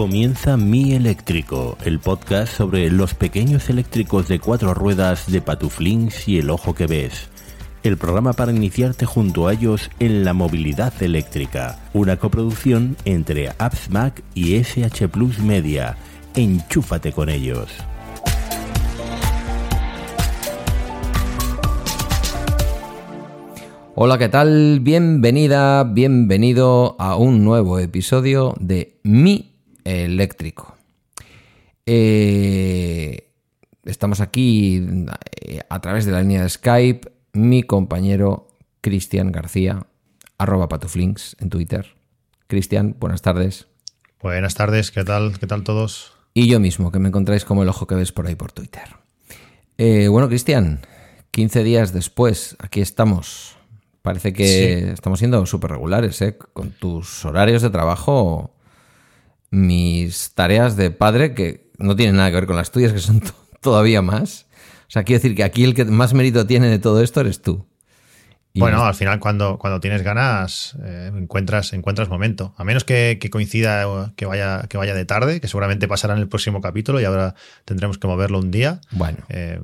Comienza Mi Eléctrico, el podcast sobre los pequeños eléctricos de cuatro ruedas de Patuflings y el ojo que ves. El programa para iniciarte junto a ellos en la movilidad eléctrica. Una coproducción entre Apps Mac y SH Plus Media. Enchúfate con ellos. Hola, ¿qué tal? Bienvenida, bienvenido a un nuevo episodio de Mi Eléctrico. Eh, estamos aquí eh, a través de la línea de Skype, mi compañero Cristian García, arroba patuflinks en Twitter. Cristian, buenas tardes. Buenas tardes, ¿qué tal? ¿Qué tal todos? Y yo mismo, que me encontráis como el ojo que ves por ahí por Twitter. Eh, bueno, Cristian, 15 días después, aquí estamos. Parece que estamos siendo súper regulares, ¿eh? Con tus horarios de trabajo, mis tareas de padre, que no tienen nada que ver con las tuyas, que son todavía más. O sea, quiero decir que aquí el que más mérito tiene de todo esto eres tú. bueno, al final cuando, cuando tienes ganas eh, encuentras, encuentras momento. A menos que, coincida que vaya, que vaya de tarde, que seguramente pasará en el próximo capítulo y ahora tendremos que moverlo un día. Bueno. Eh,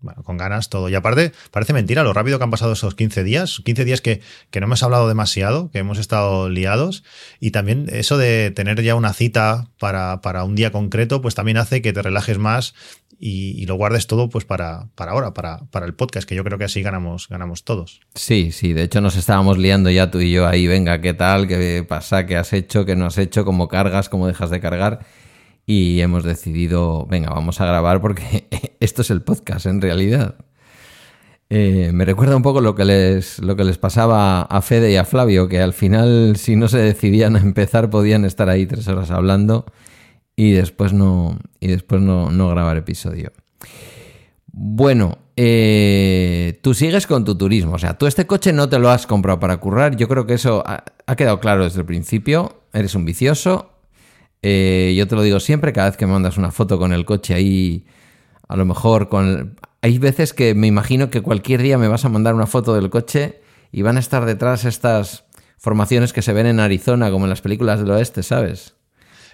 bueno, con ganas todo. Y aparte, parece mentira lo rápido que han pasado esos 15 días. 15 días que, no hemos hablado demasiado, que hemos estado liados. Y también eso de tener ya una cita para, para un día concreto, pues también hace que te relajes más y, lo guardes todo pues para, para ahora, para, para el podcast, que yo creo que así ganamos, ganamos todos. Sí, sí, de hecho nos estábamos liando ya tú y yo ahí, venga, ¿qué tal? ¿Qué pasa? ¿Qué has hecho? ¿Qué no has hecho? ¿Cómo cargas? ¿Cómo dejas de cargar? Y hemos decidido, venga, vamos a grabar porque esto es el podcast en realidad. Eh, me recuerda un poco lo que, les, lo que les pasaba a Fede y a Flavio, que al final, si no se decidían a empezar, podían estar ahí tres horas hablando y después no, y después no, no grabar episodio. Bueno, eh, tú sigues con tu turismo. O sea, tú este coche no te lo has comprado para currar. Yo creo que eso ha quedado claro desde el principio. Eres un vicioso eh, yo te lo digo siempre, cada vez que me mandas una foto con el coche ahí, a lo mejor con... Hay veces que me imagino que cualquier día me vas a mandar una foto del coche y van a estar detrás estas formaciones que se ven en Arizona, como en las películas del oeste, ¿sabes?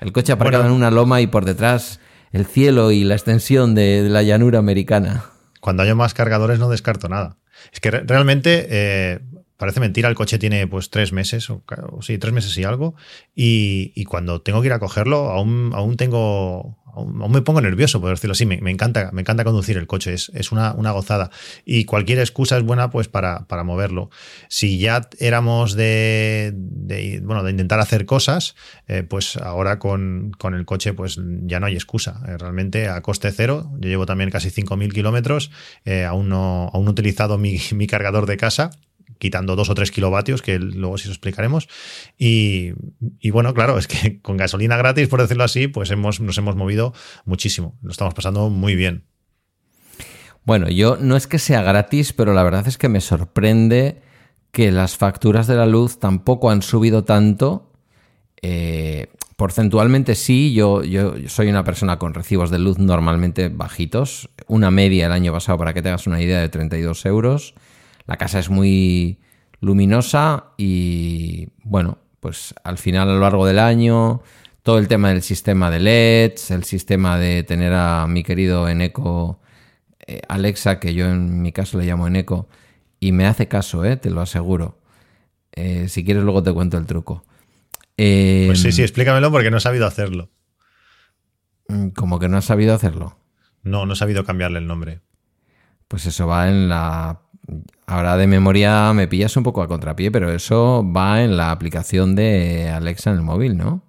El coche aparcado en una loma y por detrás el cielo y la extensión de, la llanura americana. Cuando haya más cargadores no descarto nada. Es que realmente eh, parece mentira, el coche tiene pues tres meses, o, sí, tres meses y algo, y, cuando tengo que ir a cogerlo, aún, aún tengo, aún, me pongo nervioso, por decirlo así, me, encanta, me encanta conducir el coche, es, es una, una, gozada, y cualquier excusa es buena pues para, para moverlo. Si ya éramos de, bueno, de intentar hacer cosas, eh, pues ahora con, con, el coche pues ya no hay excusa, eh, realmente a coste cero, yo llevo también casi 5.000 kilómetros, eh, aún, no, aún no he utilizado mi, mi cargador de casa, quitando dos o tres kilovatios, que luego sí os explicaremos. Y, bueno, claro, es que con gasolina gratis, por decirlo así, pues hemos, nos hemos movido muchísimo. Lo estamos pasando muy bien. Bueno, yo no es que sea gratis, pero la verdad es que me sorprende que las facturas de la luz tampoco han subido tanto. Eh, porcentualmente sí, yo, yo soy una persona con recibos de luz normalmente bajitos. Una media el año pasado, para que te hagas una idea, de 32 euros. La casa es muy luminosa y bueno, pues al final a lo largo del año todo el tema del sistema de LEDs, el sistema de tener a mi querido Eneco eh, Alexa, que yo en mi caso le llamo Eneco, y me hace caso, eh, te lo aseguro. Eh, si quieres luego te cuento el truco. pues sí, sí, explícamelo porque no he sabido hacerlo. Mm, ¿Cómo que no has sabido hacerlo? No, no he sabido cambiarle el nombre. Pues eso va en la Ahora de memoria me pillas un poco a contrapié, pero eso va en la aplicación de Alexa en el móvil, ¿no?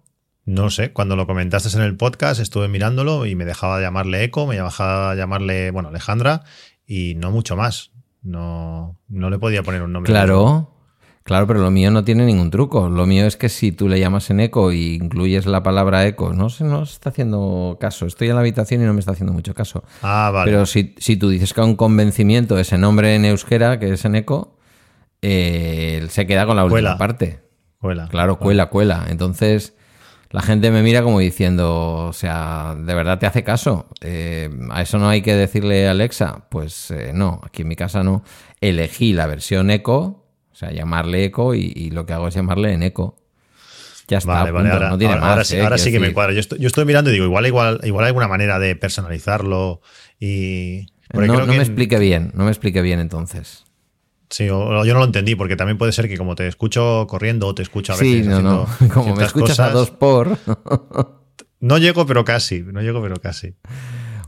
No sé, cuando lo comentaste en el podcast estuve mirándolo y me dejaba llamarle Eco, me dejaba llamarle, bueno, Alejandra y no mucho más. No, no le podía poner un nombre. Claro, Claro, pero lo mío no tiene ningún truco. Lo mío es que si tú le llamas en eco y incluyes la palabra eco, no se nos está haciendo caso. Estoy en la habitación y no me está haciendo mucho caso. Ah, vale. Pero si, tú dices con convencimiento ese nombre en euskera, que es en eco, eh, se queda con la última parte. Cuela. Claro, cuela, cuela. Entonces, la gente me mira como diciendo, o sea, ¿de verdad te hace caso? Eh, ¿A eso no hay que decirle Alexa? Pues eh, no, aquí en mi casa no. Elegí la versión eco o sea, llamarle eco y, lo que hago es llamarle en eco. Ya está, Vale, vale, ahora, no tiene ahora- más. ahora sí, eh, ahora sí que me cuadra. Yo estoy, yo estoy mirando y digo, igual, igual, igual hay alguna manera de personalizarlo y. No, creo no que me en- explique bien, no me explique bien entonces. Sí, o, yo no lo entendí, porque también puede ser que como te escucho corriendo o te escucho a Sí, veces. no, no. haciendo Como me escuchas a dos por. No llego, pero casi. No llego, pero casi.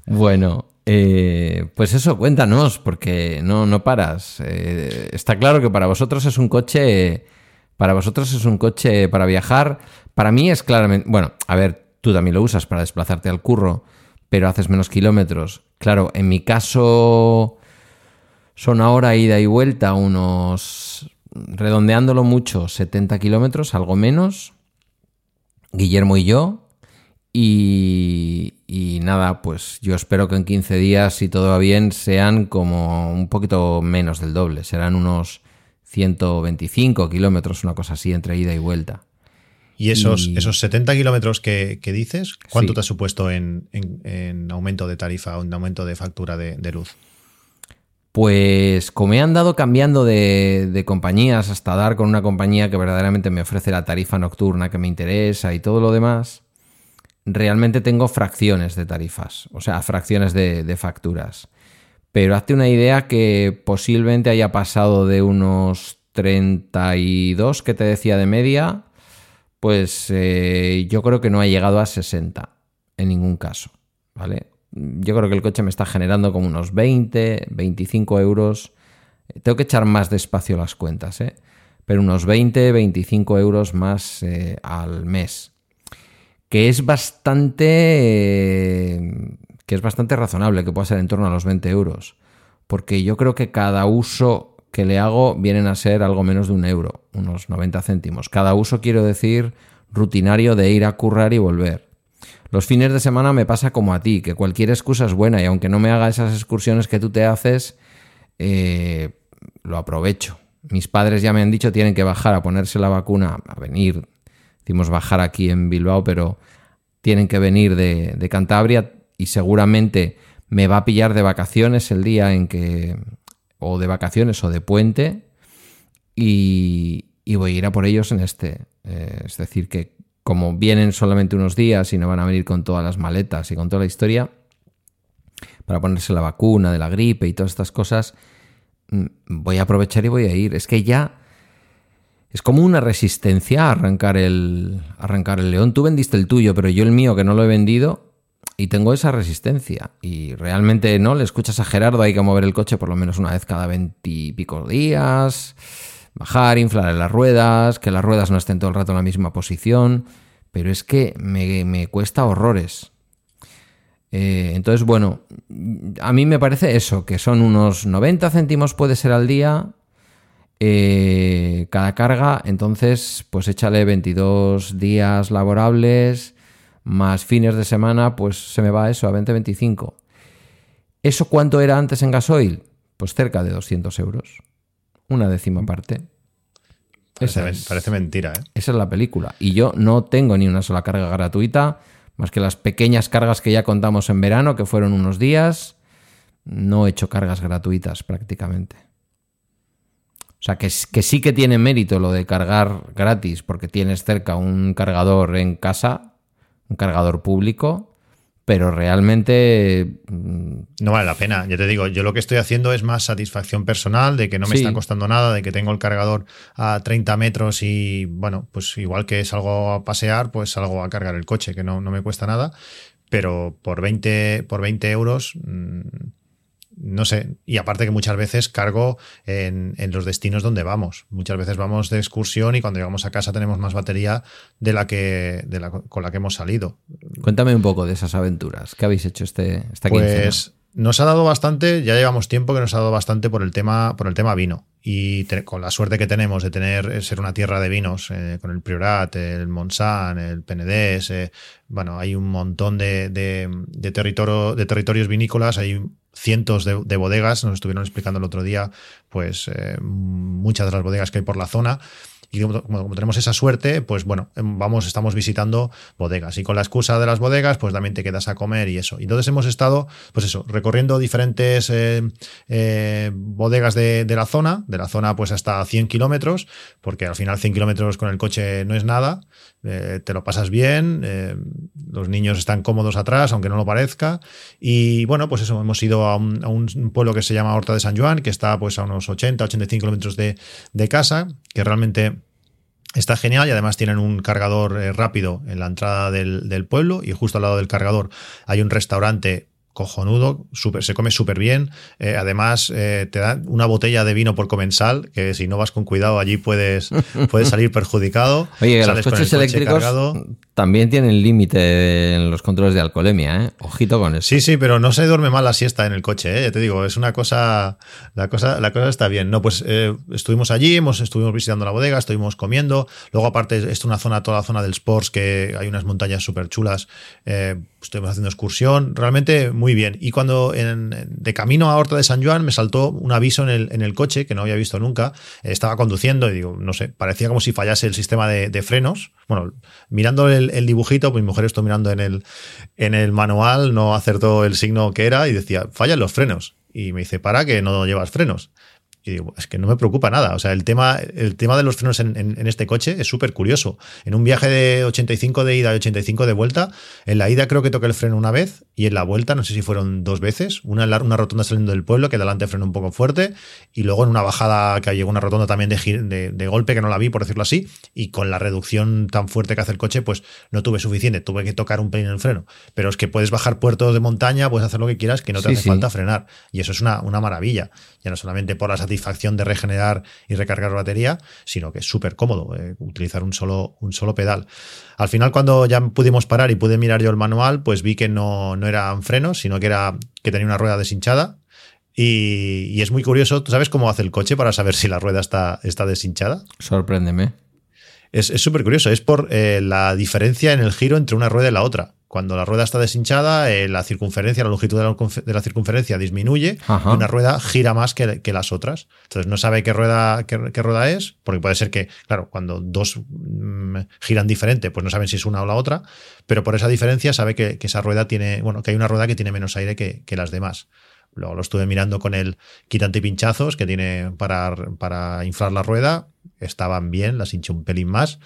Bueno, eh, pues eso, cuéntanos, porque no, no paras. Eh, está claro que para vosotros es un coche. Para vosotros es un coche para viajar. Para mí es claramente. Bueno, a ver, tú también lo usas para desplazarte al curro, pero haces menos kilómetros. Claro, en mi caso. Son ahora ida y vuelta unos. Redondeándolo mucho, 70 kilómetros, algo menos. Guillermo y yo. Y, y nada, pues yo espero que en 15 días, si todo va bien, sean como un poquito menos del doble. Serán unos 125 kilómetros, una cosa así, entre ida y vuelta. Y esos, Y- esos 70 kilómetros que, que dices, ¿cuánto Sí. te ha supuesto en, en- en aumento de tarifa o en aumento de factura de, de luz? Pues como he andado cambiando de, de compañías hasta dar con una compañía que verdaderamente me ofrece la tarifa nocturna que me interesa y todo lo demás, realmente tengo fracciones de tarifas, o sea, fracciones de, facturas. Pero hazte una idea que posiblemente haya pasado de unos 32 que te decía de media, pues eh, yo creo que no ha llegado a 60 en ningún caso, ¿vale? Yo creo que el coche me está generando como unos 20, 25 euros. Tengo que echar más despacio las cuentas, ¿eh? Pero unos 20, 25 euros más eh, al mes. Que es bastante. que es bastante razonable, que pueda ser en torno a los 20 euros. Porque yo creo que cada uso que le hago vienen a ser algo menos de un euro, unos 90 céntimos. Cada uso quiero decir rutinario de ir a currar y volver. Los fines de semana me pasa como a ti, que cualquier excusa es buena y aunque no me haga esas excursiones que tú te haces, eh, lo aprovecho. Mis padres ya me han dicho tienen que bajar a ponerse la vacuna, a venir, decimos bajar aquí en Bilbao, pero tienen que venir de, Cantabria y seguramente me va a pillar de vacaciones el día en que, o de vacaciones o de puente, y, y voy a ir a por ellos en este. Eh, es decir, que como vienen solamente unos días y no van a venir con todas las maletas y con toda la historia, para ponerse la vacuna de la gripe y todas estas cosas, mm, voy a aprovechar y voy a ir. Es que ya es como una resistencia a arrancar el, arrancar el león. Tú vendiste el tuyo, pero yo el mío que no lo he vendido y tengo esa resistencia. Y realmente no, le escuchas a Gerardo, hay que mover el coche por lo menos una vez cada veintipico días, bajar, inflar las ruedas, que las ruedas no estén todo el rato en la misma posición. Pero es que me, cuesta horrores. Eh, entonces, bueno, a mí me parece eso, que son unos 90 céntimos puede ser al día eh, cada carga, entonces pues échale 22 días laborables más fines de semana, pues se me va eso a 20-25. ¿Eso cuánto era antes en gasoil? Pues cerca de 200 euros. Una décima parte. Parece, Esa es. parece mentira, ¿eh? Esa es la película. Y yo no tengo ni una sola carga gratuita, más que las pequeñas cargas que ya contamos en verano, que fueron unos días. No he hecho cargas gratuitas prácticamente. O sea, que, sí que tiene mérito lo de cargar gratis, porque tienes cerca un cargador en casa, un cargador público, pero realmente mm, No vale la pena. Ya te digo, yo lo que estoy haciendo es más satisfacción personal, de que no me Sí. está costando nada, de que tengo el cargador a 30 metros y, bueno, pues igual que salgo a pasear, pues salgo a cargar el coche, que no, no me cuesta nada. Pero por 20, por 20 euros, mm, no sé. Y aparte que muchas veces cargo en, en los destinos donde vamos. Muchas veces vamos de excursión y cuando llegamos a casa tenemos más batería de la que, de la, con la que hemos salido. cuéntame un poco de esas aventuras. ¿Qué habéis hecho este, esta quincena? Nos ha dado bastante, ya llevamos tiempo que nos ha dado bastante por el tema, por el tema vino. Y con la suerte que tenemos de tener, eh, ser una tierra de vinos, eh, con el Priorat, el Montsant, el Penedès, eh, bueno, hay un montón de, de, territorio, de territorios vinícolas, hay cientos de, de bodegas, nos estuvieron explicando el otro día, pues muchas de las bodegas que hay por la zona. Y como, tenemos esa suerte, pues bueno, em, vamos, estamos visitando bodegas. Y con la excusa de las bodegas, pues también te quedas a comer y eso. Entonces hemos estado, pues eso, recorriendo diferentes eh, eh, bodegas de, de, la zona, de la zona pues hasta 100 kilómetros, porque al final 100 kilómetros con el coche no es nada. Eh, te lo pasas bien, los niños están cómodos atrás, aunque no lo parezca. Y bueno, pues eso, hemos ido a un, a un pueblo que se llama Horta de San Juan, que está pues a unos 80, 85 kilómetros de, de casa, que realmente Está genial y además tienen un cargador eh, rápido en la entrada del, del, pueblo y justo al lado del cargador hay un restaurante cojonudo, super, se come súper bien. Eh, además, eh, te dan una botella de vino por comensal, que si no vas con cuidado allí puedes, puedes salir perjudicado. Oye, los coches eléctricos también tienen límite en los controles de alcoholemia, ¿eh? Ojito con eso. Sí, sí, pero no se duerme mal la siesta en el coche, ¿eh? Te digo, es una cosa, la cosa, la cosa está bien. No, pues eh, estuvimos allí, hemos, estuvimos visitando la bodega, estuvimos comiendo. Luego, aparte, esto es una zona, toda la zona del sports, que hay unas montañas súper chulas. Eh, estuvimos haciendo excursión. Realmente muy bien. Y cuando en, de camino a Horta de San Juan me saltó un aviso en el, en el coche que no había visto nunca. Estaba conduciendo y digo, no sé, parecía como si fallase el sistema de, de frenos. Bueno, mirando el, el, dibujito, mi mujer estuvo mirando en el, en el manual, no acertó el signo que era y decía, fallan los frenos. Y me dice, para que no llevas frenos. Y digo, es que no me preocupa nada. O sea, el tema, el tema de los frenos en, en, en este coche es súper curioso. En un viaje de 85 de ida y 85 de vuelta, en la ida creo que toqué el freno una vez y en la vuelta no sé si fueron dos veces. Una una rotonda saliendo del pueblo que delante freno un poco fuerte y luego en una bajada que llegó una rotonda también de, de, de, golpe que no la vi, por decirlo así, y con la reducción tan fuerte que hace el coche, pues no tuve suficiente. Tuve que tocar un pelín el freno. Pero es que puedes bajar puertos de montaña, puedes hacer lo que quieras, que no te sí, hace sí. falta frenar. Y eso es una, una maravilla. Ya no solamente por la satisfacción de regenerar y recargar batería, sino que es súper cómodo eh, utilizar un solo, un solo pedal. Al final, cuando ya pudimos parar y pude mirar yo el manual, pues vi que no, no eran frenos, sino que era que tenía una rueda deshinchada. Y, y es muy curioso, ¿tú sabes cómo hace el coche para saber si la rueda está, está deshinchada? Sorpréndeme. Es súper curioso, es por eh, la diferencia en el giro entre una rueda y la otra. Cuando la rueda está deshinchada, eh, la circunferencia, la longitud de la, de la circunferencia disminuye Ajá. y una rueda gira más que, que, las otras. Entonces no sabe qué rueda, qué, qué, rueda es, porque puede ser que, claro, cuando dos mmm, giran diferente, pues no saben si es una o la otra, pero por esa diferencia sabe que, que, esa rueda tiene, bueno, que hay una rueda que tiene menos aire que, que las demás. Luego lo estuve mirando con el quitante pinchazos que tiene para, para inflar la rueda. Estaban bien, las hinché un pelín más.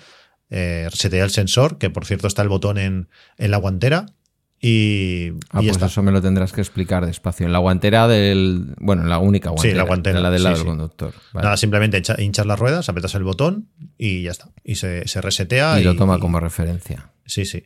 Eh, reseteé el sensor, que por cierto está el botón en, en la guantera. Y, ah, y pues está. eso me lo tendrás que explicar despacio. En la guantera del. Bueno, en la única guantera. Sí, la guantera. En la del sí, lado sí. del conductor. Vale. Nada, simplemente hinchas las ruedas, apretas el botón y ya está. Y se, se resetea. Y, y lo toma como referencia. Sí, sí.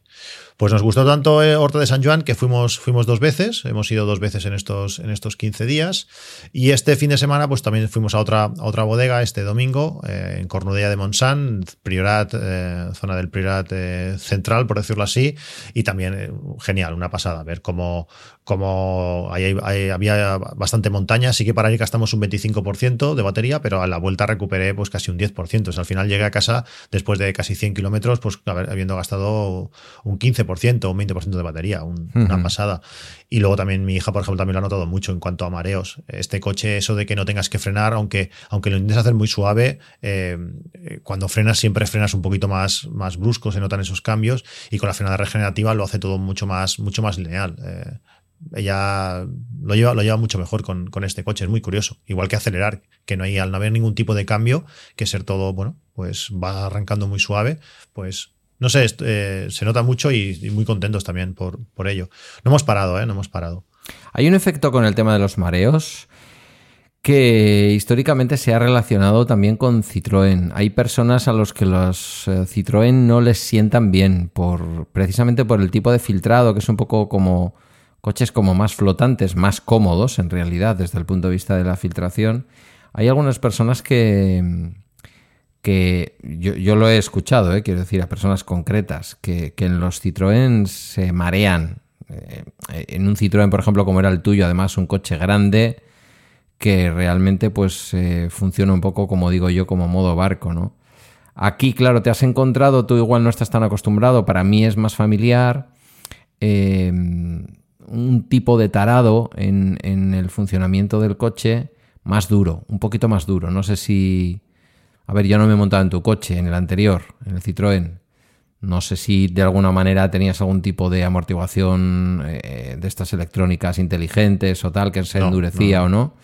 Pues nos gustó tanto eh, Horta de San Juan que fuimos, fuimos dos veces, hemos ido dos veces en estos, en estos 15 días. Y este fin de semana, pues también fuimos a otra, a otra bodega este domingo, eh, en Cornudella de Montsant, Priorat, eh, zona del Priorat eh, central, por decirlo así. Y también, eh, genial, una pasada, ver cómo, cómo ahí, ahí había bastante montaña. Sí que para ir gastamos un 25% de batería, pero a la vuelta recuperé pues casi un 10%. O sea, al final llegué a casa después de casi 100 kilómetros, pues habiendo gastado un 15% un 20% de batería, un, uh -huh. una pasada. Y luego también mi hija, por ejemplo, también lo ha notado mucho en cuanto a mareos. Este coche, eso de que no tengas que frenar, aunque, aunque lo intentes hacer muy suave, eh, cuando frenas siempre frenas un poquito más, más brusco, se notan esos cambios, y con la frenada regenerativa lo hace todo mucho más, mucho más lineal. Eh, ella lo lleva, lo lleva mucho mejor con, con, este coche, es muy curioso. Igual que acelerar, que no hay, al no haber ningún tipo de cambio, que ser todo, bueno, pues va arrancando muy suave, pues no sé, eh, se nota mucho y, muy contentos también por, por ello. No hemos parado, ¿eh? No hemos parado. Hay un efecto con el tema de los mareos que históricamente se ha relacionado también con Citroën. Hay personas a los que los eh, Citroën no les sientan bien, por, precisamente por el tipo de filtrado, que es un poco como coches como más flotantes, más cómodos en realidad desde el punto de vista de la filtración. Hay algunas personas que, que yo, yo, lo he escuchado, ¿eh? quiero decir, a personas concretas, que, que en los Citroën se marean. Eh, en un Citroën, por ejemplo, como era el tuyo, además un coche grande, que realmente pues eh, funciona un poco, como digo yo, como modo barco, ¿no? Aquí, claro, te has encontrado, tú igual no estás tan acostumbrado, para mí es más familiar, eh, un tipo de tarado en, en el funcionamiento del coche más duro, un poquito más duro. No sé si A ver, yo no me he montado en tu coche, en el anterior, en el Citroën. No sé si de alguna manera tenías algún tipo de amortiguación eh, de estas electrónicas inteligentes o tal, que se endurecía o no,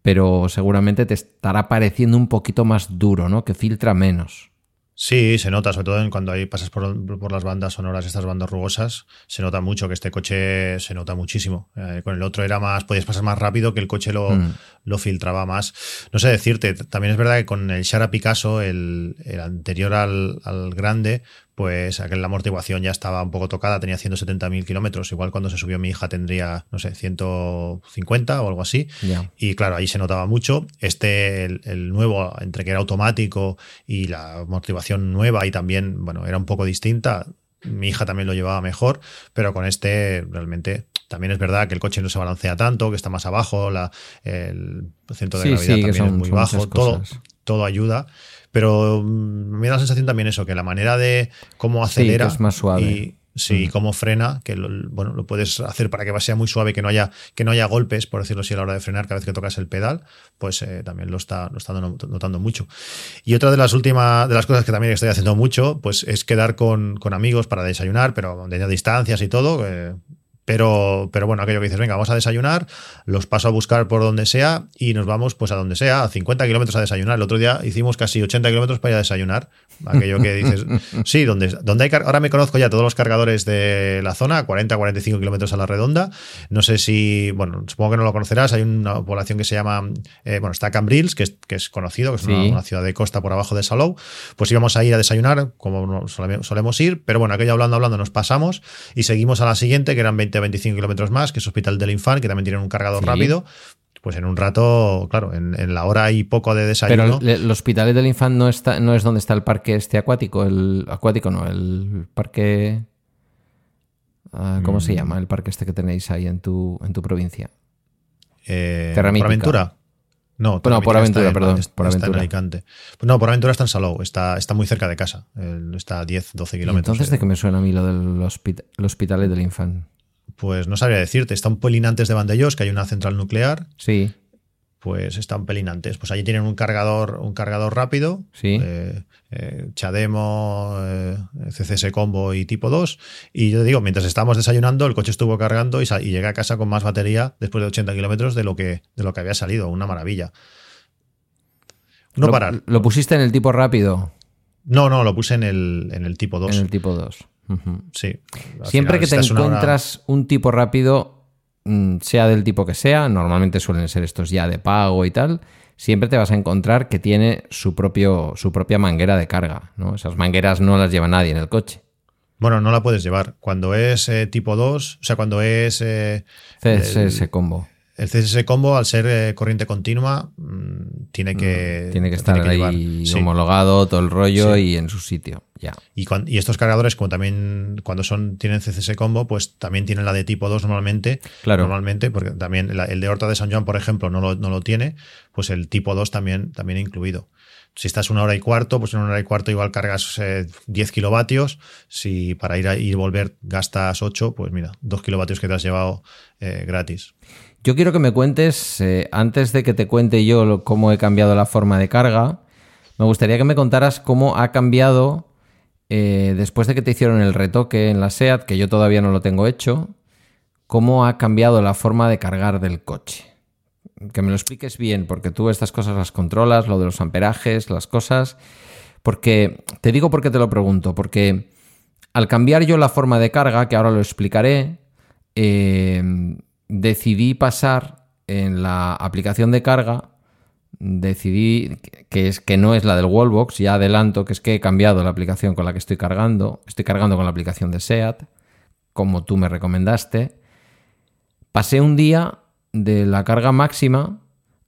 pero seguramente te estará pareciendo un poquito más duro, ¿no? Que filtra menos. Sí, se nota, sobre todo cuando ahí pasas por, las bandas sonoras, estas bandas rugosas, se nota mucho que este coche se nota muchísimo. Eh, con el otro era más, podías pasar más rápido, que el coche lo, mm. lo filtraba más. No sé decirte, también es verdad que con el Shara Picasso, el, el anterior al, al, grande, pues aquella amortiguación ya estaba un poco tocada, tenía 170.000 kilómetros, igual cuando se subió mi hija tendría, no sé, 150 o algo así. Y claro, ahí se notaba mucho. Este, el, nuevo, entre que era automático y la amortiguación nueva y también, bueno, era un poco distinta. Mi hija también lo llevaba mejor, pero con este realmente también es verdad que el coche no se balancea tanto, que está más abajo, la, el centro de gravedad también es muy bajo, todo, todo ayuda. Pero mm, me da la sensación también eso, que la manera de cómo acelera es más suave. y sí, mm. cómo frena, que lo, bueno, lo puedes hacer para que sea muy suave, que no haya, que no haya golpes, por decirlo así, a la hora de frenar cada vez que tocas el pedal, pues eh, también lo está, lo está notando mucho. Y otra de las últimas, de las cosas que también estoy haciendo mucho, pues es quedar con, con amigos para desayunar, pero de distancias y todo. Eh, pero, pero bueno, aquello que dices, venga, vamos a desayunar, los paso a buscar por donde sea y nos vamos pues a donde sea, a 50 kilómetros a desayunar. El otro día hicimos casi 80 kilómetros para ir a desayunar. Aquello que dices, sí, donde, donde hay, ahora me conozco ya todos los cargadores de la zona, 40, 45 kilómetros a la redonda. No sé si, bueno, supongo que no lo conocerás, hay una población que se llama, eh, bueno, está Cambrils, que es, que es conocido, que es una, ciudad de costa por abajo de Salou. Pues íbamos a ir a desayunar, como solemos ir, pero bueno, aquello hablando, hablando, nos pasamos y seguimos a la siguiente, que eran 20 25 kilómetros más, que es Hospital del Infant, que también tienen un cargador rápido. Pues en un rato, claro, en, la hora y poco de desayuno. Pero el, Hospital del Infant no está, no es donde está el parque este acuático, el acuático no, el parque. Ah, ¿Cómo se mm. llama? El parque este que tenéis ahí en tu, en tu provincia. Eh, ¿Por aventura? No, por aventura, perdón. por aventura. en Alicante. No, por aventura está en Salou, está, está muy cerca de casa. Está a 10, 12 kilómetros. entonces, ¿de qué me suena a mí lo del hospital del Infant? Pues no sabría decirte, está un pelín antes de Vandellós, que hay una central nuclear. Sí. Pues está un pelín antes. Pues allí tienen un cargador, un cargador rápido. Sí. Eh, eh, Chademo, eh, CCS Combo y tipo 2. Y yo te digo, mientras estábamos desayunando, el coche estuvo cargando y, y llegué a casa con más batería después de 80 kilómetros de, lo que, de lo que había salido. Una maravilla. No parar. ¿Lo pusiste en el tipo rápido? No, no, lo puse en el, en el tipo 2. En el tipo 2. Sí. Siempre que te encuentras un tipo rápido, mm, sea del tipo que sea, normalmente suelen ser estos ya de pago y tal, siempre te vas a encontrar que tiene su, propio, su propia manguera de carga. ¿no? Esas mangueras no las lleva nadie en el coche. Bueno, no la puedes llevar. Cuando es eh, tipo 2, o sea, cuando es... Eh, CSS combo. El CSS Combo, al ser eh, corriente continua, mm, tiene que... Tiene que estar ahí homologado, todo el rollo y en su sitio. Ya. Y, y, estos cargadores, como también cuando son tienen CSS Combo, pues también tienen la de tipo 2 normalmente. Claro. Normalmente, porque también el de Horta de San Juan, por ejemplo, no lo, no lo tiene, pues el tipo 2 también, también incluido. Si estás una hora y cuarto, pues en una hora y cuarto igual cargas 10 eh, kilovatios. Si para ir y volver gastas 8, pues mira, 2 kilovatios que te has llevado eh, gratis. Yo quiero que me cuentes, eh, antes de que te cuente yo cómo he cambiado la forma de carga, me gustaría que me contaras cómo ha cambiado eh, después de que te hicieron el retoque en la SEAT, que yo todavía no lo tengo hecho, cómo ha cambiado la forma de cargar del coche. Que me lo expliques bien, porque tú estas cosas las controlas, lo de los amperajes, las cosas. Porque, te digo por qué te lo pregunto, porque al cambiar yo la forma de carga, que ahora lo explicaré, eh, decidí pasar en la aplicación de carga, decidí que es que no es la del Wallbox, ya adelanto que es que he cambiado la aplicación con la que estoy cargando, estoy cargando con la aplicación de SEAT, como tú me recomendaste. Pasé un día de la carga máxima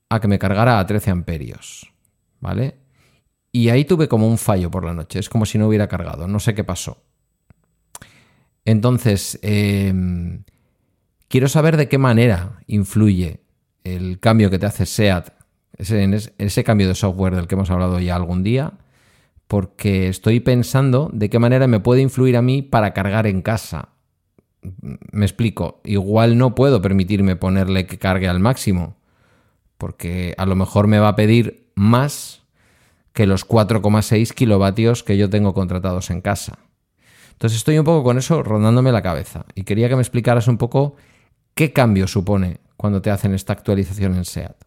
a que me cargara a 13 amperios, ¿vale? Y ahí tuve como un fallo por la noche, es como si no hubiera cargado, no sé qué pasó. Entonces, eh, Quiero saber de qué manera influye el cambio que te hace SEAT, ese, ese cambio de software del que hemos hablado ya algún día, porque estoy pensando de qué manera me puede influir a mí para cargar en casa. Me explico, igual no puedo permitirme ponerle que cargue al máximo, porque a lo mejor me va a pedir más que los 4,6 kilovatios que yo tengo contratados en casa. Entonces estoy un poco con eso rondándome la cabeza y quería que me explicaras un poco qué cambio supone cuando te hacen esta actualización en SEAT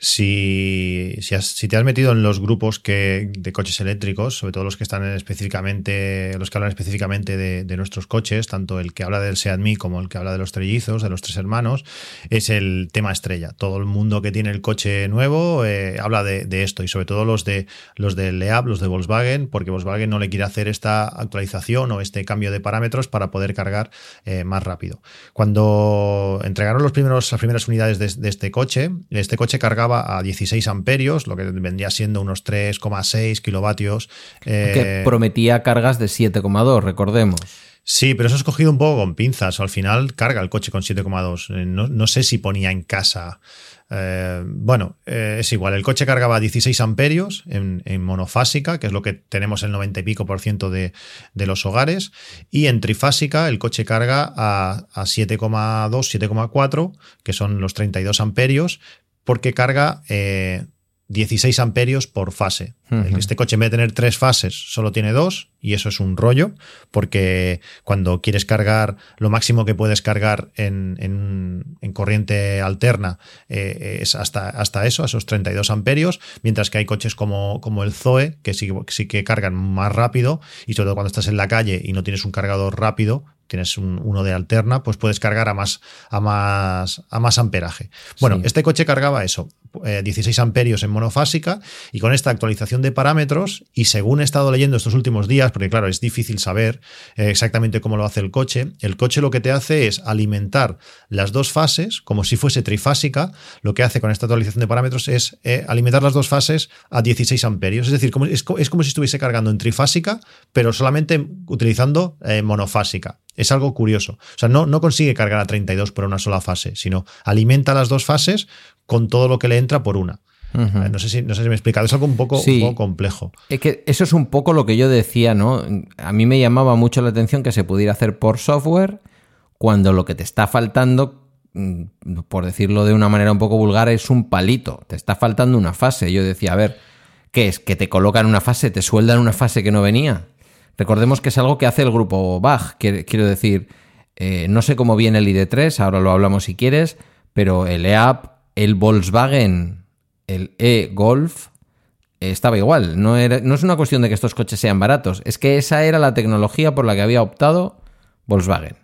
si, si, te has metido en los grupos que, de coches eléctricos, sobre todo los que están específicamente, los que hablan específicamente de, nuestros coches, tanto el que habla del Seat como el que habla de los trellizos, de los tres hermanos, es el tema estrella. Todo el mundo que tiene el coche nuevo eh, habla de, esto y sobre todo los de los de Leab, los de Volkswagen, porque Volkswagen no le quiere hacer esta actualización o este cambio de parámetros para poder cargar eh, más rápido. Cuando entregaron los primeros, las primeras unidades de, de este coche, este coche cargaba a 16 amperios, lo que vendría siendo unos 3,6 kilovatios. que eh, prometía cargas de 7,2, recordemos. Sí, pero eso es cogido un poco con pinzas. Al final carga el coche con 7,2. Eh, no, sé si ponía en casa. Eh, bueno, es igual. El coche cargaba 16 amperios en, monofásica, que es lo que tenemos el 90 y pico por ciento de, los hogares. Y en trifásica el coche carga a, a 7,2, 7,4, que son los 32 amperios, porque carga 16 eh, amperios por fase. Este coche en vez de tener tres fases solo tiene dos y eso es un rollo porque cuando quieres cargar lo máximo que puedes cargar en, corriente alterna eh, es hasta, hasta eso, esos 32 amperios, mientras que hay coches como, como el Zoe que sí, sí que cargan más rápido y sobre todo cuando estás en la calle y no tienes un cargador rápido, tienes uno de alterna, pues puedes cargar a más, a más, a más amperaje. Bueno, este coche cargaba eso, 16 eh, amperios en monofásica y con esta actualización de parámetros y según he estado leyendo estos últimos días, porque claro, es difícil saber eh, exactamente cómo lo hace el coche, el coche lo que te hace es alimentar las dos fases como si fuese trifásica, lo que hace con esta actualización de parámetros es eh, alimentar las dos fases a 16 amperios, es decir, como, es, como si estuviese cargando en trifásica, pero solamente utilizando monofásica. Es algo curioso. O sea, no, no consigue cargar a 32 por una sola fase, sino alimenta las dos fases con todo lo que le entra por una. Eh, no, sé si, no sé si me he explicado, es algo un poco, complejo. Es que eso es un poco lo que yo decía, ¿no? A mí me llamaba mucho la atención que se pudiera hacer por software cuando lo que te está faltando, mm, por decirlo de una manera un poco vulgar, es un palito. Te está faltando una fase. Yo decía, a ver, ¿qué es? ¿Que te colocan una fase, te sueldan una fase que no venía? Recordemos que es algo que hace el grupo Bach. Quiero decir, eh, no sé cómo viene el ID3, ahora lo hablamos si quieres, pero el EAP, el Volkswagen, el E-Golf, estaba igual. No, era, no es una cuestión de que estos coches sean baratos, es que esa era la tecnología por la que había optado Volkswagen.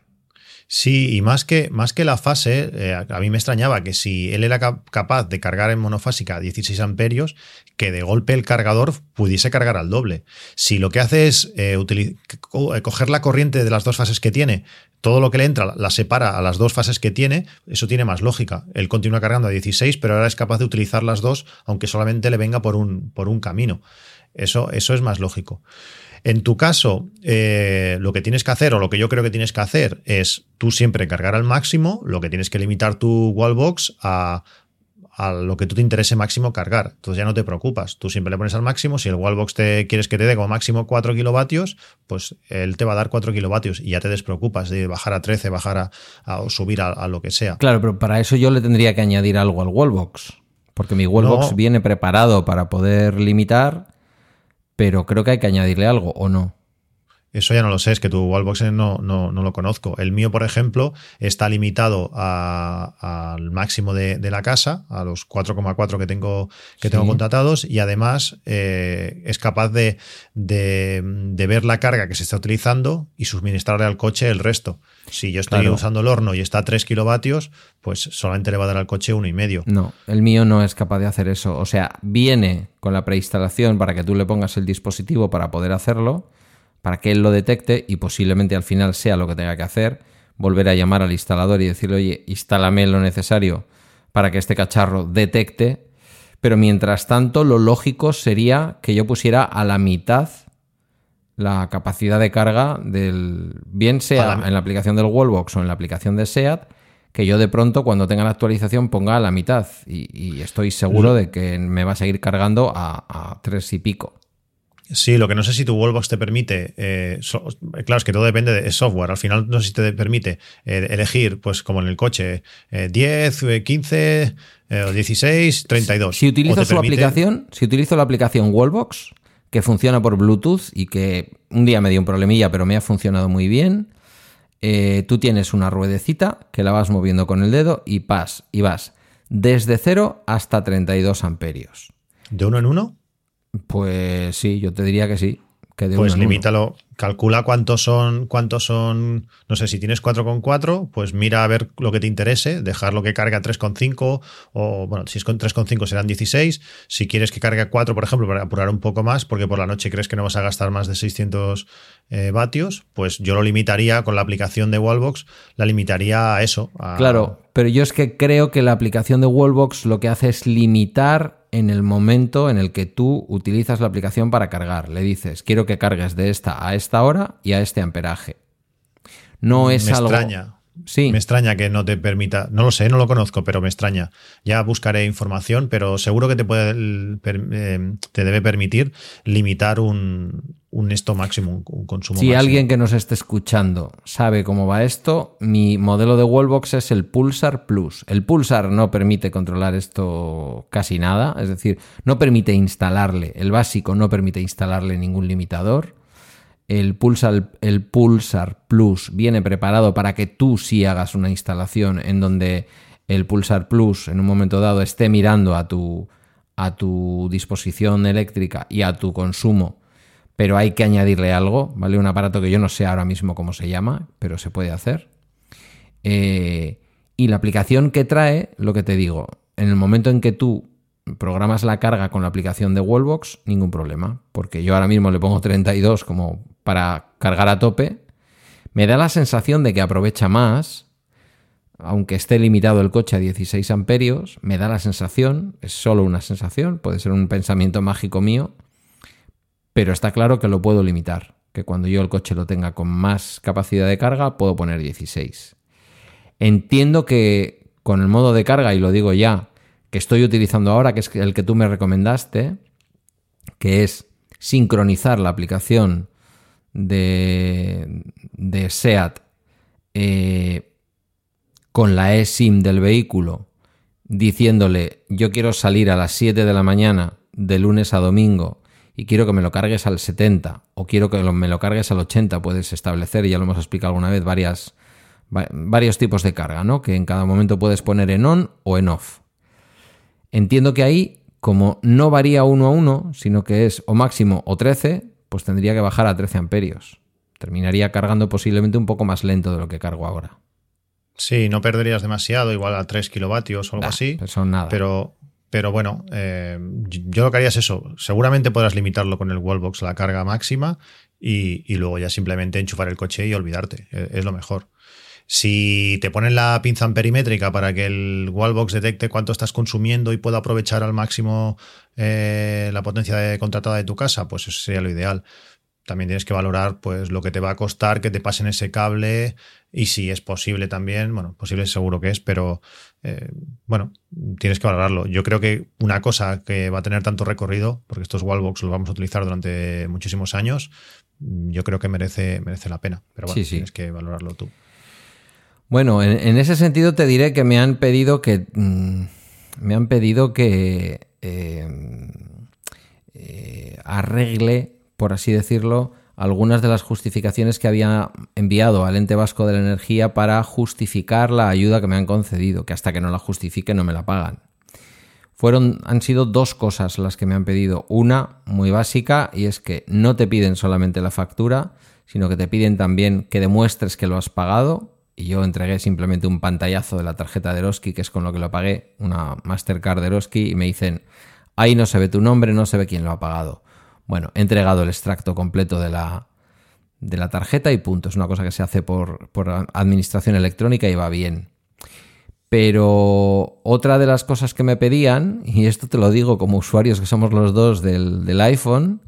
Sí, y más que, más que la fase, eh, a mí me extrañaba que si él era capaz de cargar en monofásica a 16 amperios, que de golpe el cargador pudiese cargar al doble. Si lo que hace es eh, eh, coger la corriente de las dos fases que tiene, todo lo que le entra la separa a las dos fases que tiene, eso tiene más lógica. Él continúa cargando a 16, pero ahora es capaz de utilizar las dos, aunque solamente le venga por un, por un camino. Eso, eso es más lógico. En tu caso, eh, lo que tienes que hacer, o lo que yo creo que tienes que hacer, es tú siempre cargar al máximo, lo que tienes que limitar tu wallbox a, a lo que tú te interese máximo cargar. Entonces ya no te preocupas. Tú siempre le pones al máximo. Si el wallbox te quieres que te dé como máximo 4 kilovatios, pues él te va a dar 4 kilovatios y ya te despreocupas de bajar a 13, bajar a, o subir a, lo que sea. Claro, pero para eso yo le tendría que añadir algo al wallbox. Porque mi wallbox viene preparado para poder limitar pero creo que hay que añadirle algo, ¿o no? Eso ya no lo sé, es que tu wallbox no, no, no lo conozco. El mío, por ejemplo, está limitado al máximo de, la casa, a los 4,4 que tengo, que tengo contratados, y además eh, es capaz de, de, ver la carga que se está utilizando y suministrarle al coche el resto. Si yo estoy usando el horno y está a 3 kilovatios, pues solamente le va a dar al coche uno y medio. No, el mío no es capaz de hacer eso. O sea, viene con la preinstalación para que tú le pongas el dispositivo para poder hacerlo, para que él lo detecte y posiblemente al final sea lo que tenga que hacer, volver a llamar al instalador y decirle, oye, instálame lo necesario para que este cacharro detecte. Pero mientras tanto, lo lógico sería que yo pusiera a la mitad la capacidad de carga del, bien sea en la aplicación del Wallbox o en la aplicación de SEAT, que yo de pronto cuando tenga la actualización ponga a la mitad y, estoy seguro de que me va a seguir cargando a, tres y pico. Sí, lo que no sé si tu Wallbox te permite, eh, claro, es que todo depende de software. Al final no sé si te permite eh, elegir, pues como en el coche, 10, 15, 16, 32. Si utilizo su aplicación, si utilizo la aplicación Wallbox, que funciona por Bluetooth y que un día me dio un problemilla, pero me ha funcionado muy bien. Eh, tú tienes una ruedecita que la vas moviendo con el dedo y vas, y vas desde 0 hasta 32 amperios. ¿De uno en uno? Pues sí, yo te diría que sí. Que de pues uno limítalo, calcula cuántos son, cuántos son, no sé, si tienes 4,4, pues mira a ver lo que te interese, dejarlo que cargue a 3,5 o, bueno, si es con 3,5 serán 16. Si quieres que cargue a 4, por ejemplo, para apurar un poco más, porque por la noche crees que no vas a gastar más de 600 eh, vatios, pues yo lo limitaría con la aplicación de Wallbox, la limitaría a eso. Claro, pero yo es que creo que la aplicación de Wallbox lo que hace es limitar en el momento en el que tú utilizas la aplicación para cargar. Le dices, quiero que cargues de esta a esta hora y a este amperaje. No es me algo. Extraña. Sí. Me extraña que no te permita. No lo sé, no lo conozco, pero me extraña. Ya buscaré información, pero seguro que te puede eh, te debe permitir limitar un, un esto máximo, un consumo si alguien que nos esté escuchando sabe cómo va esto, mi modelo de Wallbox es el Pulsar Plus. El Pulsar no permite controlar esto casi nada, es decir, no permite instalarle, el básico no permite instalarle ningún limitador. El Pulsar, el Pulsar Plus viene preparado para que tú sí hagas una instalación en donde el Pulsar Plus en un momento dado esté mirando a tu, a tu disposición eléctrica y a tu consumo pero hay que añadirle algo, ¿vale? Un aparato que yo no sé ahora mismo cómo se llama, pero se puede hacer. Eh, y la aplicación que trae, lo que te digo, en el momento en que tú programas la carga con la aplicación de Wallbox, ningún problema, porque yo ahora mismo le pongo 32 como para cargar a tope, me da la sensación de que aprovecha más, aunque esté limitado el coche a 16 amperios, me da la sensación, es solo una sensación, puede ser un pensamiento mágico mío, pero está claro que lo puedo limitar, que cuando yo el coche lo tenga con más capacidad de carga puedo poner 16. Entiendo que con el modo de carga, y lo digo ya, que estoy utilizando ahora, que es el que tú me recomendaste, que es sincronizar la aplicación de, SEAT eh, con la eSIM del vehículo, diciéndole yo quiero salir a las 7 de la mañana de lunes a domingo y quiero que me lo cargues al 70 o quiero que me lo cargues al 80, puedes establecer, ya lo hemos explicado alguna vez, varias, varios tipos de carga, ¿no? Que en cada momento puedes poner en on o en off. Entiendo que ahí, como no varía uno a uno, sino que es o máximo o 13, pues tendría que bajar a 13 amperios. Terminaría cargando posiblemente un poco más lento de lo que cargo ahora. Sí, no perderías demasiado, igual a 3 kilovatios o algo así. Pero nada. Pero pero bueno, eh, yo lo que haría es eso. Seguramente podrás limitarlo con el wallbox la carga máxima y, luego ya simplemente enchufar el coche y olvidarte. E, es, lo mejor. Si te ponen la pinza amperimétrica para que el wallbox detecte cuánto estás consumiendo y pueda aprovechar al máximo eh, la potencia de contratada de tu casa, pues eso sería lo ideal también tienes que valorar pues lo que te va a costar que te pasen ese cable y si es posible también, bueno, posible seguro que es, pero eh, bueno, tienes que valorarlo. Yo creo que una cosa que va a tener tanto recorrido, porque estos wallbox los vamos a utilizar durante muchísimos años, yo creo que merece, merece la pena, pero bueno, tienes que valorarlo tú. Bueno, en, ese sentido te diré que me han pedido que mm, me han pedido que eh, eh, arregle por así decirlo, algunas de las justificaciones que había enviado al ente vasco de la energía para justificar la ayuda que me han concedido, que hasta que no la justifique no me la pagan. Fueron, han sido dos cosas las que me han pedido. Una muy básica y es que no te piden solamente la factura, sino que te piden también que demuestres que lo has pagado. Y yo entregué simplemente un pantallazo de la tarjeta de Eroski, que es con lo que lo pagué, una Mastercard de Eroski, y me dicen, ahí no se ve tu nombre, no se ve quién lo ha pagado. Bueno, he entregado el extracto completo de la, de la tarjeta y punto. Es una cosa que se hace por, administración electrónica y va bien. Pero otra de las cosas que me pedían, y esto te lo digo como usuarios que somos los dos del, del iPhone,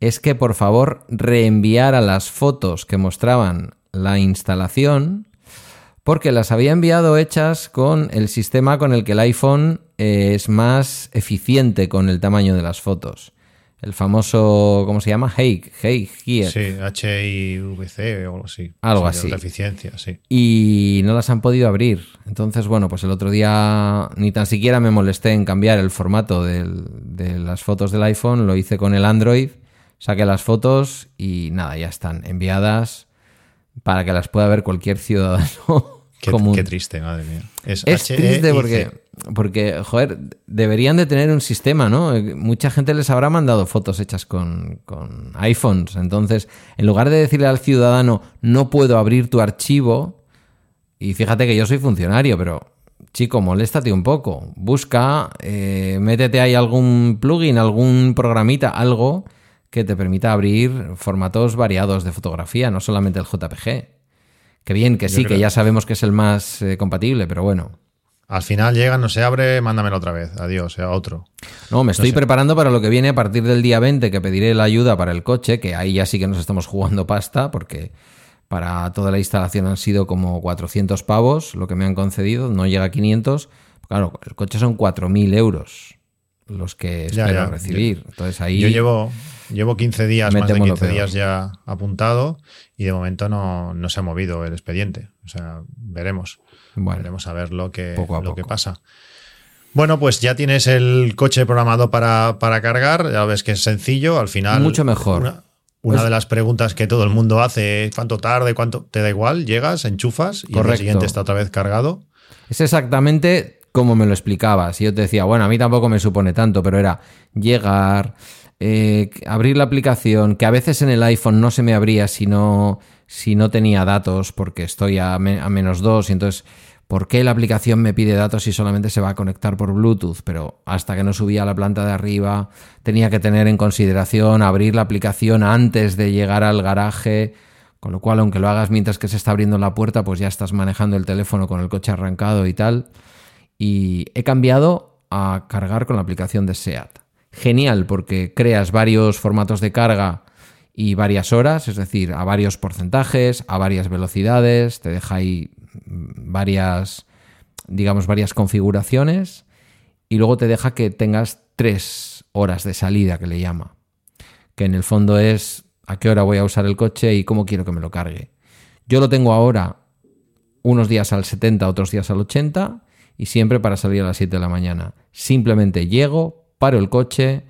es que por favor reenviara las fotos que mostraban la instalación, porque las había enviado hechas con el sistema con el que el iPhone es más eficiente con el tamaño de las fotos. el famoso, ¿cómo se llama? Hey, Hey Gear. Sí, HIVC o algo así. Algo Sí, de así. alta eficiencia, sí. y no las han podido abrir. Entonces, bueno, pues el otro día ni tan siquiera me molesté en cambiar el formato del- de las fotos del iPhone, lo hice con el Android, saqué las fotos y nada, ya están enviadas para que las pueda ver cualquier ciudadano Qué, común. qué triste, madre mía. Es, Es HEIC. triste porque, porque, joder, deberían de tener un sistema, ¿no? Eh, Mucha gente les habrá mandado fotos hechas con, con iPhones. Entonces, en lugar de decirle al ciudadano, no puedo abrir tu archivo, y fíjate que yo soy funcionario, pero, chico, moléstate un poco. Busca, eh, métete ahí algún plugin, algún programita, algo que te permita abrir formatos variados de fotografía, no solamente el JPG. Que bien, que sí, que ya sabemos que es el más eh, compatible, pero bueno. Al final llega, no se abre, mándamelo otra vez. Adiós, a otro. No, me estoy sé. preparando para lo que viene a partir del día 20, que pediré la ayuda para el coche, que ahí ya sí que nos estamos jugando pasta, porque para toda la instalación han sido como 400 pavos, lo que me han concedido, no llega a 500. Claro, el coche son 4.000 euros los que Ya, espero ya. recibir. Entonces ahí... Yo llevo, llevo 15 días, más de Metemos lo 15 peor. días ya apuntado y de momento no, no se ha movido el expediente. O sea, veremos. Bueno, Veremos a ver lo que, Poco a lo que pasa. Bueno, pues ya tienes el coche programado para, para cargar. Ya ves que es sencillo. Al final. Mucho mejor. Una, una Pues- de las preguntas que todo el mundo hace es cuánto tarde, cuánto. Te da igual, llegas, enchufas y el siguiente está otra vez cargado. Es exactamente como me lo explicabas. Y yo te decía, bueno, a mí tampoco me supone tanto, pero era llegar, eh, abrir la aplicación, que a veces en el iPhone no se me abría si no, si no tenía datos, porque estoy a, me- a menos dos, y entonces, ¿por qué la aplicación me pide datos si solamente se va a conectar por Bluetooth? Pero hasta que no subía a la planta de arriba, tenía que tener en consideración abrir la aplicación antes de llegar al garaje. Con lo cual, aunque lo hagas mientras que se está abriendo la puerta, pues ya estás manejando el teléfono con el coche arrancado y tal. Y he cambiado a cargar con la aplicación de SEAT. Genial, porque creas varios formatos de carga y varias horas, es decir, a varios porcentajes, a varias velocidades, te deja ahí mm, varias, digamos, varias configuraciones y luego te deja que tengas tres horas de salida, que le llama que en el fondo es a qué hora voy a usar el coche y cómo quiero que me lo cargue. Yo lo tengo ahora unos días al 70, otros días al 80 y siempre para salir a las 7 de la mañana. Simplemente llego, paro el coche,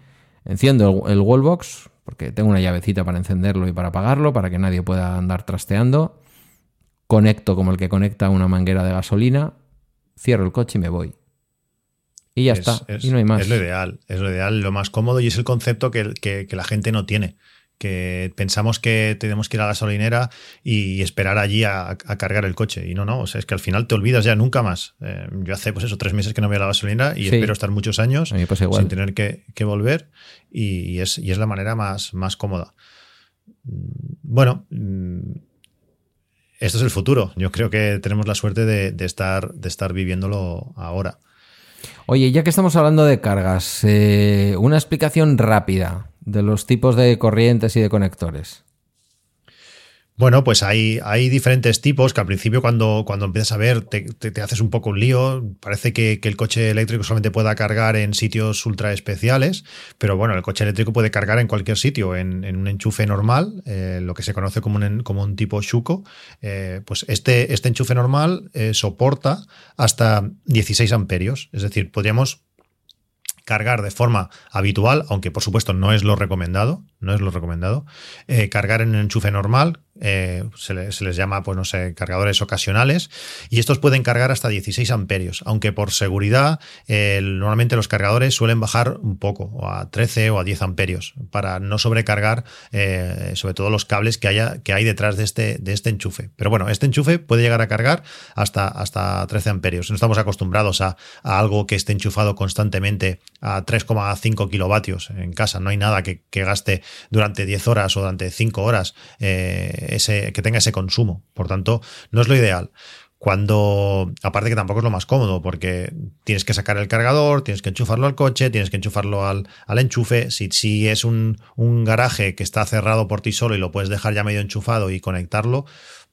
enciendo el, el wallbox, porque tengo una llavecita para encenderlo y para apagarlo, para que nadie pueda andar trasteando. Conecto como el que conecta una manguera de gasolina, cierro el coche y me voy. Y ya Es- está, es- y no hay más. Es lo ideal, es lo ideal, lo más cómodo y es el concepto que, que- que la gente no tiene. Que pensamos que tenemos que ir a la gasolinera y esperar allí a, a cargar el coche. Y no, no, o sea, es que al final te olvidas ya nunca más. Eh, yo hace pues eso, tres meses que no voy a la gasolinera y Sí. espero estar muchos años sin tener que, que volver y, es, y es la manera más, más cómoda. Mm, Bueno, mm, esto es el futuro. Yo creo que tenemos la suerte de, de estar, de estar viviéndolo ahora. Oye, ya que estamos hablando de cargas, eh, una explicación rápida de los tipos de corrientes y de conectores. Bueno, pues hay, hay diferentes tipos que al principio cuando, cuando empiezas a ver te, te- haces un poco un lío. Parece que, el coche eléctrico solamente pueda cargar en sitios ultra especiales, pero bueno, el coche eléctrico puede cargar en cualquier sitio, en, en un enchufe normal, eh, lo que se conoce como un, como un tipo Shuko. Eh, pues este, este enchufe normal eh, soporta hasta 16 amperios, es decir, podríamos cargar de forma habitual, aunque por supuesto no es lo recomendado, no es lo recomendado, eh, cargar en un enchufe normal, eh, se, le- se les llama, pues no sé, cargadores ocasionales, y estos pueden cargar hasta 16 amperios, aunque por seguridad normalmente los cargadores suelen bajar un poco, o a 13 o a 10 amperios, para no sobrecargar eh, sobre todo los cables que, haya, que hay detrás de este, de este enchufe. Pero bueno, este enchufe puede llegar a cargar hasta, hasta 13 amperios. No estamos acostumbrados a, a algo que esté enchufado constantemente a 3,5 kilovatios en casa. No hay nada que, que gaste durante 10 horas o durante 5 horas eh, ese, que tenga ese consumo. Por tanto, no es lo ideal. Cuando, aparte que tampoco es lo más cómodo, porque tienes que sacar el cargador, tienes que enchufarlo al coche, tienes que enchufarlo al, al enchufe. Si, si es un, un garaje que está cerrado por ti solo y lo puedes dejar ya medio enchufado y conectarlo,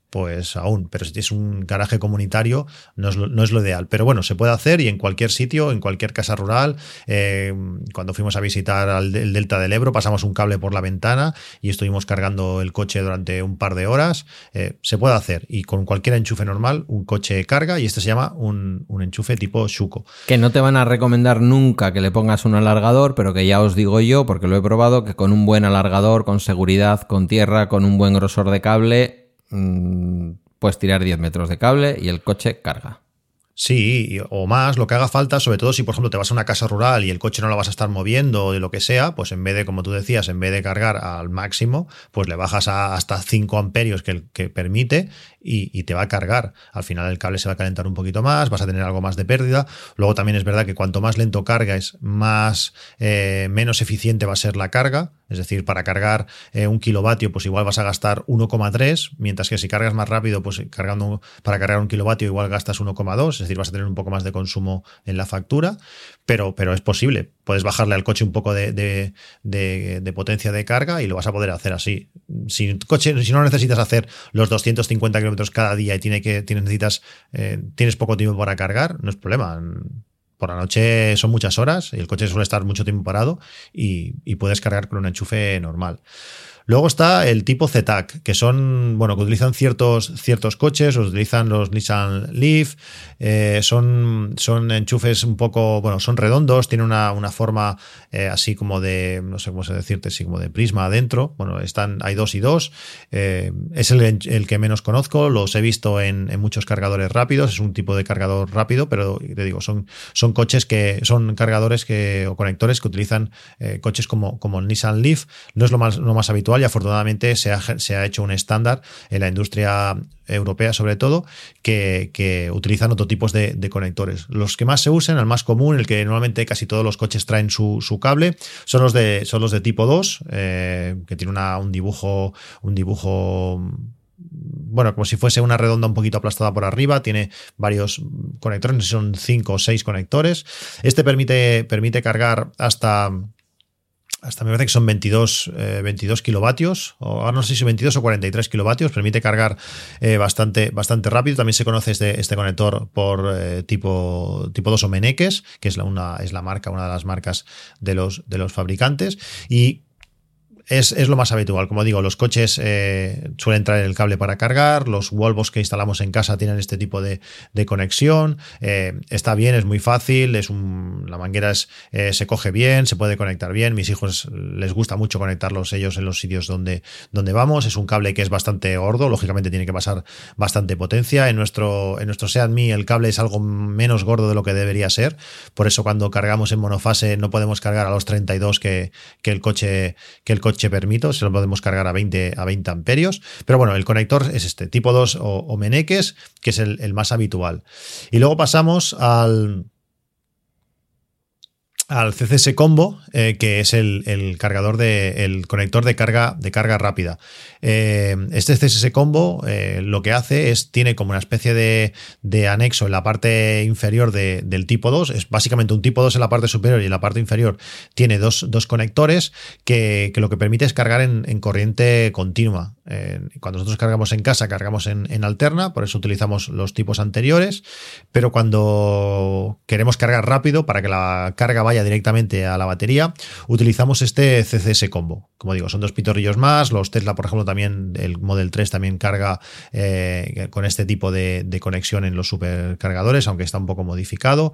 pues aún, pero si es un garaje comunitario no es, lo, no es, lo, ideal. Pero bueno, se puede hacer y en cualquier sitio, en cualquier casa rural. Eh, cuando fuimos a visitar al, el Delta del Ebro, pasamos un cable por la ventana y estuvimos cargando el coche durante un par de horas. Eh, se puede hacer y con cualquier enchufe normal, un coche carga y este se llama un, un enchufe tipo Shuko. Que no te van a recomendar nunca que le pongas un alargador, pero que ya os digo yo, porque lo he probado, que con un buen alargador, con seguridad, con tierra, con un buen grosor de cable, mmm, puedes tirar 10 metros de cable y el coche carga. Sí, o más, lo que haga falta, sobre todo si, por ejemplo, te vas a una casa rural y el coche no lo vas a estar moviendo o de lo que sea, pues en vez de, como tú decías, en vez de cargar al máximo, pues le bajas a hasta 5 amperios que, que permite y, te va a cargar. Al final el cable se va a calentar un poquito más, vas a tener algo más de pérdida. Luego también es verdad que cuanto más lento cargas, más eh, menos eficiente va a ser la carga. Es decir, para cargar eh, un kilovatio, pues igual vas a gastar 1,3, mientras que si cargas más rápido, pues cargando para cargar un kilovatio igual gastas 1,2, es decir, vas a tener un poco más de consumo en la factura, pero, pero es posible. Puedes bajarle al coche un poco de, de, de, potencia de carga y lo vas a poder hacer así. Si, coche, si no necesitas hacer los 250 kilómetros cada día y tiene que, tienes, necesitas, eh, tienes poco tiempo para cargar, no es problema por la noche son muchas horas y el coche suele estar mucho tiempo parado y, y puedes cargar con un enchufe normal. Luego está el tipo ZTAC, que son, bueno, que utilizan ciertos, ciertos coches, utilizan los Nissan Leaf, eh, son, son enchufes un poco, bueno, son redondos, tienen una, una forma eh, así como de, no sé cómo se decirte, así como de prisma adentro. Bueno, están, hay dos y dos. Eh, es el, el, que menos conozco, los he visto en, en, muchos cargadores rápidos, es un tipo de cargador rápido, pero te digo, son, son coches que, son cargadores que, o conectores que utilizan coches como, como Nissan Leaf. No es lo más, lo más habitual y afortunadamente se ha, se ha hecho un estándar en la industria europea sobre todo, que, que utilizan otro tipos de, conectores. Los que más se usan, el más común, el que normalmente casi todos los coches traen su, su cable, son los de, son los de tipo 2, eh, que tiene una, un dibujo, un dibujo bueno, como si fuese una redonda un poquito aplastada por arriba, tiene varios conectores, son 5 o 6 conectores. Este permite, permite cargar hasta hasta me parece que son 22, eh, 22 kilovatios, o ahora no sé si 22 o 43 kilovatios, permite cargar eh, bastante, bastante rápido. También se conoce este, este conector por eh, tipo, tipo 2 o Meneques, que es la, una, es la marca, una de las marcas de los, de los fabricantes. Y es, es, lo más habitual. Como digo, los coches eh, suelen traer el cable para cargar, los Volvos que instalamos en casa tienen este tipo de, de conexión. Eh, está bien, es muy fácil, es un, la manguera es, eh, se coge bien, se puede conectar bien. Mis hijos les gusta mucho conectarlos ellos en los sitios donde, donde vamos. Es un cable que es bastante gordo, lógicamente tiene que pasar bastante potencia. En nuestro, en nuestro Mi el cable es algo menos gordo de lo que debería ser. Por eso cuando cargamos en monofase no podemos cargar a los 32 que, que el coche, que el coche permito, se lo podemos cargar a 20, a 20 amperios. Pero bueno, el conector es este, tipo 2 o, o Meneques, que es el, el más habitual. Y luego pasamos al al CCS Combo, eh, que es el, cargador de el conector de carga de carga rápida. Eh, este CSS Combo eh, lo que hace es tiene como una especie de, anexo en la parte inferior de, del tipo 2, es básicamente un tipo 2 en la parte superior y en la parte inferior tiene dos, dos conectores que, que, lo que permite es cargar en, en corriente continua. cuando nosotros cargamos en casa, cargamos en alterna, por eso utilizamos los tipos anteriores, pero cuando queremos cargar rápido para que la carga vaya directamente a la batería, utilizamos este CCS combo. Como digo, son dos pitorrillos más. Los Tesla, por ejemplo, también, el Model 3 también carga eh, con este tipo de, conexión en los supercargadores, aunque está un poco modificado.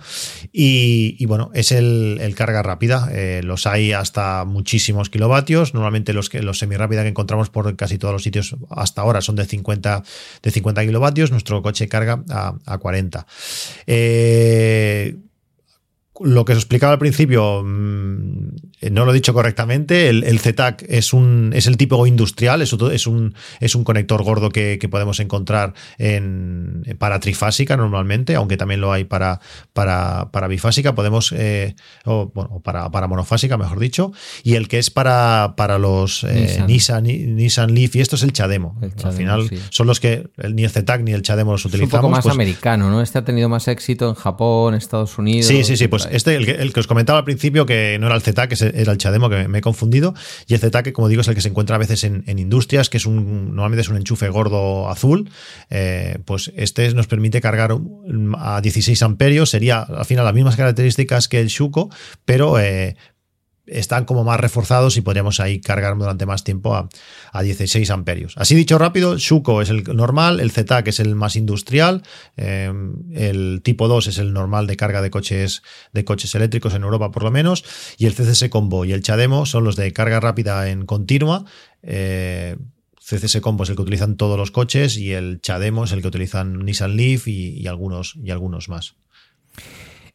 Y, bueno, es el, el carga rápida. Eh, los hay hasta muchísimos kilovatios. Normalmente los, que, los semirápida que encontramos por casi todos los sitios hasta ahora son de 50, de 50 kilovatios. Nuestro coche carga a, a 40. Eh, lo que os explicaba al principio, mmm, no lo he dicho correctamente, el, el ZTAC es, un, es el tipo industrial, es, es, un, es un conector gordo que, que podemos encontrar en, para trifásica normalmente, aunque también lo hay para, para, para bifásica, podemos, eh, o, bueno, para, para monofásica, mejor dicho, y el que es para, para los eh, Nissan. Nissan, Nissan, Leaf, y esto es el Chademo. El Chademo Al final sí. son los que ni el ZTAC ni el Chademo los utilizamos. Es un poco más pues, americano, ¿no? Este ha tenido más éxito en Japón, Estados Unidos. Sí, sí, sí, pues dos. Este, el que, os comentaba al principio, que no era el ZTAC, que era el Chademo, que me he confundido. Y el ZTAC, que como digo, es el que se encuentra a veces en, industrias, que es un, normalmente es un enchufe gordo azul. Eh, pues este nos permite cargar a 16 amperios. Sería al final las mismas características que el Shuko, pero, eh, están como más reforzados y podríamos ahí cargar durante más tiempo a, 16 amperios. Así dicho rápido, Shuko es el normal, el ZTAC es el más industrial, em, el tipo 2 es el normal de carga de coches, de coches eléctricos en Europa por lo menos, y el CCS Combo y el Chademo son los de carga rápida en continua. Eh, CCS Combo es el que utilizan todos los coches y el Chademo es el que utilizan Nissan Leaf y, algunos, y algunos más.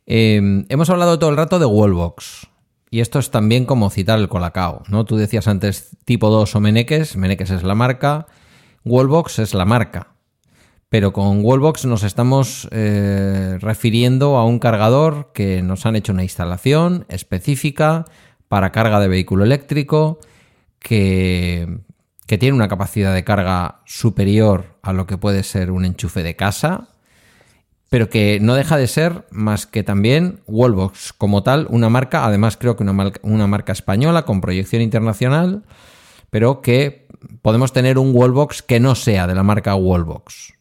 Em, hemos hablado todo el rato de Wallbox. Y esto es también como citar el Colacao, ¿no? Tú decías antes tipo 2 o Meneques, Meneques es la marca, Wallbox es la marca. Pero con Wallbox nos estamos eh, refiriendo a un cargador que nos han hecho una instalación específica para carga de vehículo eléctrico, que, que tiene una capacidad de carga superior a lo que puede ser un enchufe de casa, pero que no deja de ser más que también Wallbox como tal, una marca, además creo que una, marca, española con proyección internacional, pero que podemos tener un Wallbox que no sea de la marca Wallbox.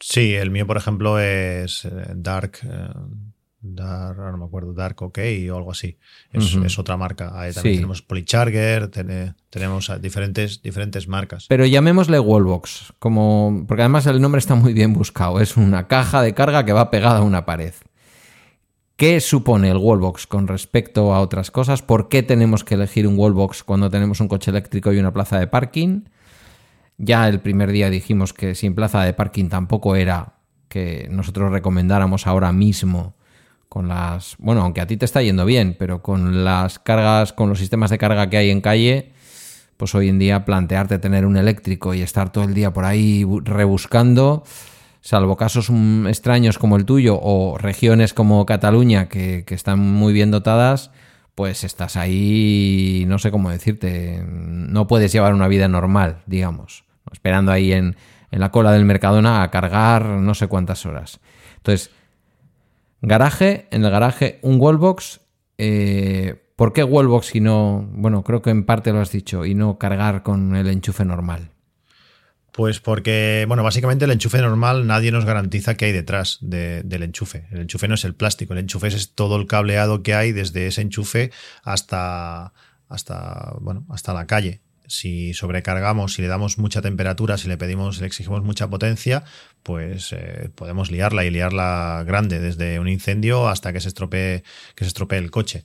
Sí, el mío, por ejemplo, es eh, Dark. Eh, Dark, no me acuerdo, Dark OK o algo así. Es, otra marca. Ahí también tenemos Polycharger, tenemos diferentes, diferentes marcas. Pero llamémosle Wallbox, como, porque además el nombre está muy bien buscado. Es una caja de carga que va pegada a una pared. ¿Qué supone el Wallbox con respecto a otras cosas? ¿Por qué tenemos que elegir un Wallbox cuando tenemos un coche eléctrico y una plaza de parking? Ya el primer día dijimos que sin plaza de parking tampoco era que nosotros recomendáramos ahora mismo con las, bueno, aunque a ti te está yendo bien, pero con las cargas, con los sistemas de carga que hay en calle, pues hoy en día plantearte tener un eléctrico y estar todo el día por ahí rebuscando, salvo casos extraños como el tuyo o regiones como Cataluña que, están muy bien dotadas, pues estás ahí, no sé cómo decirte, no puedes llevar una vida normal, digamos, esperando ahí en, en la cola del Mercadona a cargar no sé cuántas horas. Entonces, Garaje, en el garaje un wallbox. Eh, ¿Por qué wallbox y no, bueno, creo que en parte lo has dicho, y no cargar con el enchufe normal? Pues porque, bueno, básicamente el enchufe normal nadie nos garantiza qué hay detrás del enchufe. El enchufe no es el plástico, el enchufe es todo el cableado que hay desde ese enchufe hasta, hasta, bueno, hasta la calle si sobrecargamos, si le damos mucha temperatura, si le pedimos, le exigimos mucha potencia, pues eh, podemos liarla y liarla grande, desde un incendio hasta que se estropee, que se estropee el coche.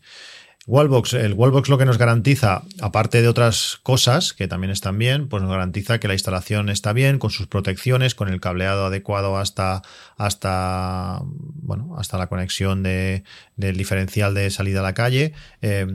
Wallbox, el Wallbox lo que nos garantiza, aparte de otras cosas que también están bien, pues nos garantiza que la instalación está bien, con sus protecciones, con el cableado adecuado hasta, hasta, bueno, hasta la conexión de, del diferencial de salida a la calle. Eh,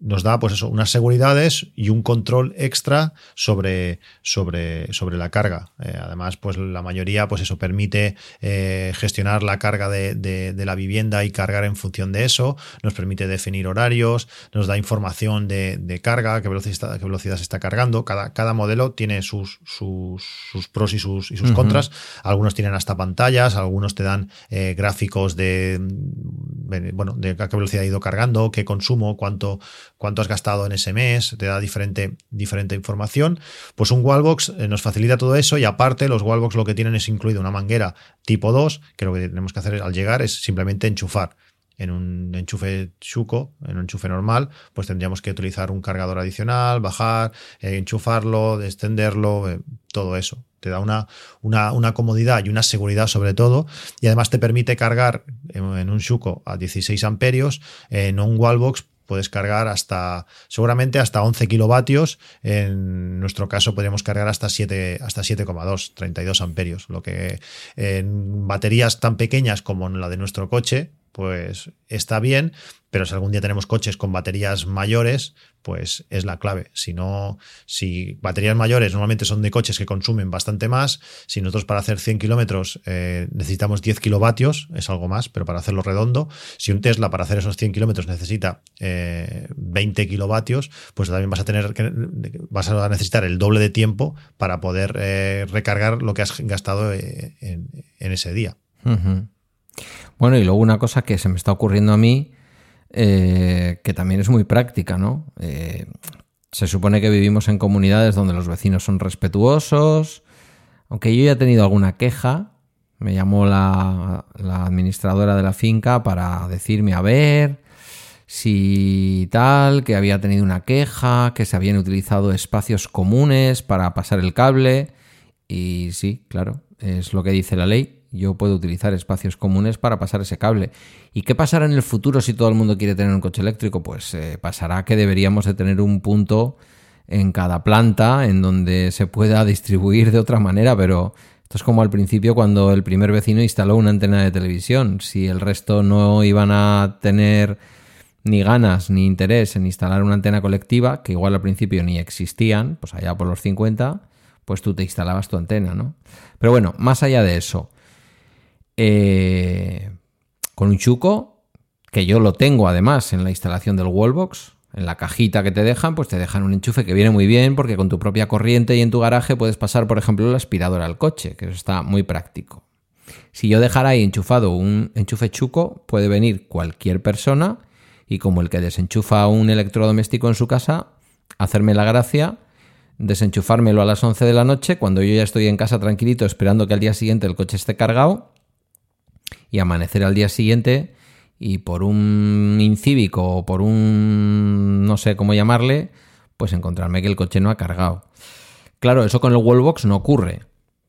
nos da pues eso, unas seguridades y un control extra sobre, sobre, sobre la carga. Eh, además, pues la mayoría, pues eso permite eh, gestionar la carga de, de, la vivienda y cargar en función de eso, nos permite definir horarios, nos da información de, de carga, qué velocidad, qué velocidad se está cargando. Cada, cada modelo tiene sus, sus, sus pros y sus, y sus contras. Algunos tienen hasta pantallas, algunos te dan eh, gráficos de, bueno, de qué velocidad ha ido cargando, qué consumo, cuánto cuánto has gastado en ese mes, te da diferente, diferente información. Pues un Wallbox eh, nos facilita todo eso y aparte los Wallbox lo que tienen es incluido una manguera tipo 2, que lo que tenemos que hacer al llegar es simplemente enchufar en un enchufe chuco, en un enchufe normal, pues tendríamos que utilizar un cargador adicional, bajar, eh, enchufarlo, extenderlo, eh, todo eso. Te da una, una, una, comodidad y una seguridad sobre todo, y además te permite cargar en, un chuco a 16 amperios, en un wallbox puedes cargar hasta, seguramente hasta 11 kilovatios. En nuestro caso podríamos cargar hasta 7, hasta 7,2, 32 amperios. Lo que en baterías tan pequeñas como en la de nuestro coche, pues está bien, pero si algún día tenemos coches con baterías mayores, pues es la clave. Si no, si baterías mayores normalmente son de coches que consumen bastante más, si nosotros para hacer 100 kilómetros eh, necesitamos 10 kilovatios, es algo más, pero para hacerlo redondo, si un Tesla para hacer esos 100 kilómetros necesita 20 eh, kilovatios, pues también vas a tener que, vas a necesitar el doble de tiempo para poder eh, recargar lo que has gastado en, ese día. Bueno, y luego una cosa que se me está ocurriendo a mí, eh, que también es muy práctica, ¿no? Eh, se supone que vivimos en comunidades donde los vecinos son respetuosos, aunque yo ya he tenido alguna queja, me llamó la, la administradora de la finca para decirme, a ver, si tal, que había tenido una queja, que se habían utilizado espacios comunes para pasar el cable. Y sí, claro, es lo que dice la ley yo puedo utilizar espacios comunes para pasar ese cable. ¿Y qué pasará en el futuro si todo el mundo quiere tener un coche eléctrico? Pues eh, pasará que deberíamos de tener un punto en cada planta en donde se pueda distribuir de otra manera, pero esto es como al principio cuando el primer vecino instaló una antena de televisión. Si el resto no iban a tener ni ganas ni interés en instalar una antena colectiva, que igual al principio ni existían, pues allá por los 50, pues tú te instalabas tu antena, ¿no? Pero bueno, más allá de eso, eh, con un chuco, que yo lo tengo además en la instalación del wallbox, en la cajita que te dejan, pues te dejan un enchufe que viene muy bien porque con tu propia corriente y en tu garaje puedes pasar, por ejemplo, el aspirador al coche, que eso está muy práctico. Si yo dejara ahí enchufado un enchufe chuco, puede venir cualquier persona y como el que desenchufa un electrodoméstico en su casa, hacerme la gracia, desenchufármelo a las 11 de la noche, cuando yo ya estoy en casa tranquilito esperando que al día siguiente el coche esté cargado y amanecer al día siguiente y por un incívico o por un no sé cómo llamarle, pues encontrarme que el coche no ha cargado. Claro, eso con el wallbox no ocurre.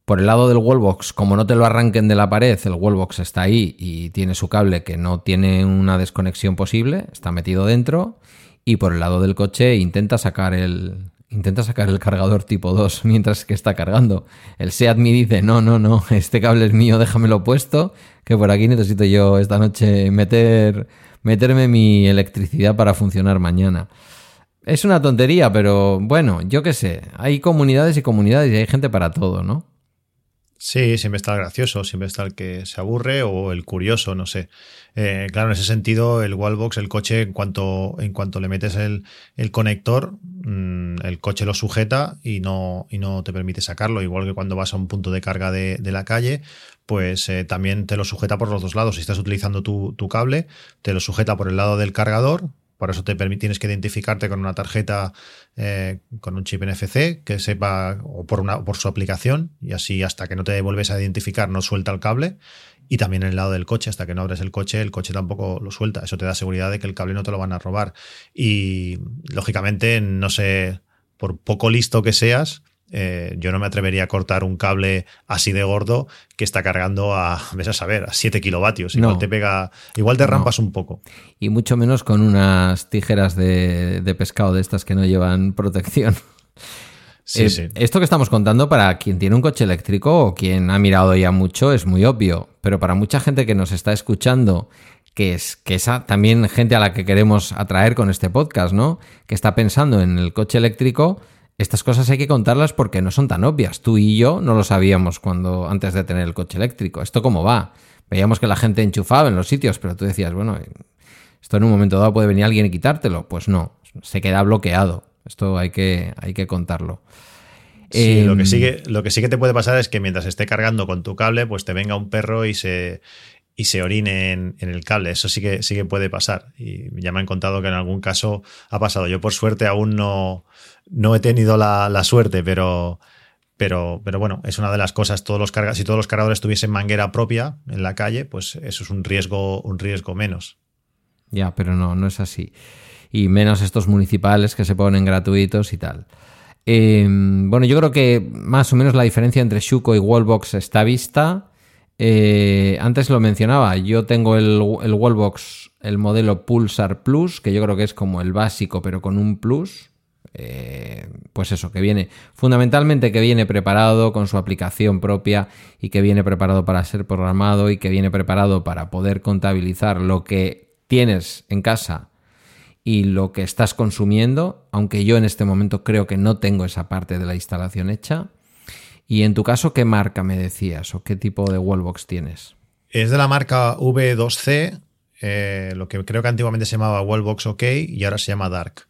Por el lado del wallbox, como no te lo arranquen de la pared, el wallbox está ahí y tiene su cable que no tiene una desconexión posible, está metido dentro. Y por el lado del coche intenta sacar el, intenta sacar el cargador tipo 2 mientras que está cargando. El SEAT me dice, no, no, no, este cable es mío, déjamelo puesto, que por aquí necesito yo esta noche meter, meterme mi electricidad para funcionar mañana. Es una tontería, pero bueno, yo qué sé, hay comunidades y comunidades y hay gente para todo, ¿no? Sí, siempre está el gracioso, siempre está el que se aburre o el curioso, no sé. Eh, claro, en ese sentido, el wallbox, el coche, en cuanto, en cuanto le metes el, conector, mm, el coche lo sujeta y no, y no te permite sacarlo. Igual que cuando vas a un punto de carga de, la calle, pues eh, también te lo sujeta por los dos lados. Si estás utilizando tu, tu cable, te lo sujeta por el lado del cargador, por eso te tienes que identificarte con una tarjeta eh, con un chip NFC que sepa o por, una, por su aplicación y así hasta que no te vuelves a identificar no suelta el cable y también en el lado del coche hasta que no abres el coche el coche tampoco lo suelta. Eso te da seguridad de que el cable no te lo van a robar. Y lógicamente no sé por poco listo que seas eh, yo no me atrevería a cortar un cable así de gordo que está cargando a, ves a saber, a 7 kilovatios. Igual te pega, igual te rampas un poco. Y mucho menos con unas tijeras de, pescado de estas que no llevan protección. Eh, esto que estamos contando para quien tiene un coche eléctrico o quien ha mirado ya mucho es muy obvio, pero para mucha gente que nos está escuchando, que es que esa también gente a la que queremos atraer con este podcast, ¿no? Que está pensando en el coche eléctrico, estas cosas hay que contarlas porque no son tan obvias. Tú y yo no lo sabíamos cuando antes de tener el coche eléctrico. ¿Esto cómo va? Veíamos que la gente enchufaba en los sitios, pero tú decías, bueno, esto en un momento dado puede venir alguien y quitártelo. Pues no, se queda bloqueado. Esto hay que, hay que contarlo. Sí, lo, que em, sí que, lo que sí que te puede pasar es que mientras esté cargando con tu cable, pues te venga un perro y se, y se orine en, el cable. Eso sí que, sí que puede pasar. Y ya me han contado que en algún caso ha pasado. Yo por suerte aún no, no he tenido la, suerte, pero, pero, pero bueno, es una de las cosas. Todos los si todos los cargadores tuviesen manguera propia en la calle, pues eso es un riesgo, un riesgo menos. Ya, pero no, no es así. Y menos estos municipales que se ponen gratuitos y tal. Em, bueno, yo creo que más o menos la diferencia entre Shuko y Wallbox está vista. Eh, antes lo mencionaba, yo tengo el, Wallbox, el modelo Pulsar Plus, que yo creo que es como el básico, pero con un plus. Eh, pues eso, que viene fundamentalmente que viene preparado con su aplicación propia y que viene preparado para ser programado y que viene preparado para poder contabilizar lo que tienes en casa y lo que estás consumiendo, aunque yo en este momento creo que no tengo esa parte de la instalación hecha. Y en tu caso, ¿qué marca me decías o qué tipo de wallbox tienes? Es de la marca V2C, eh, lo que creo que antiguamente se llamaba Wallbox OK y ahora se llama Dark.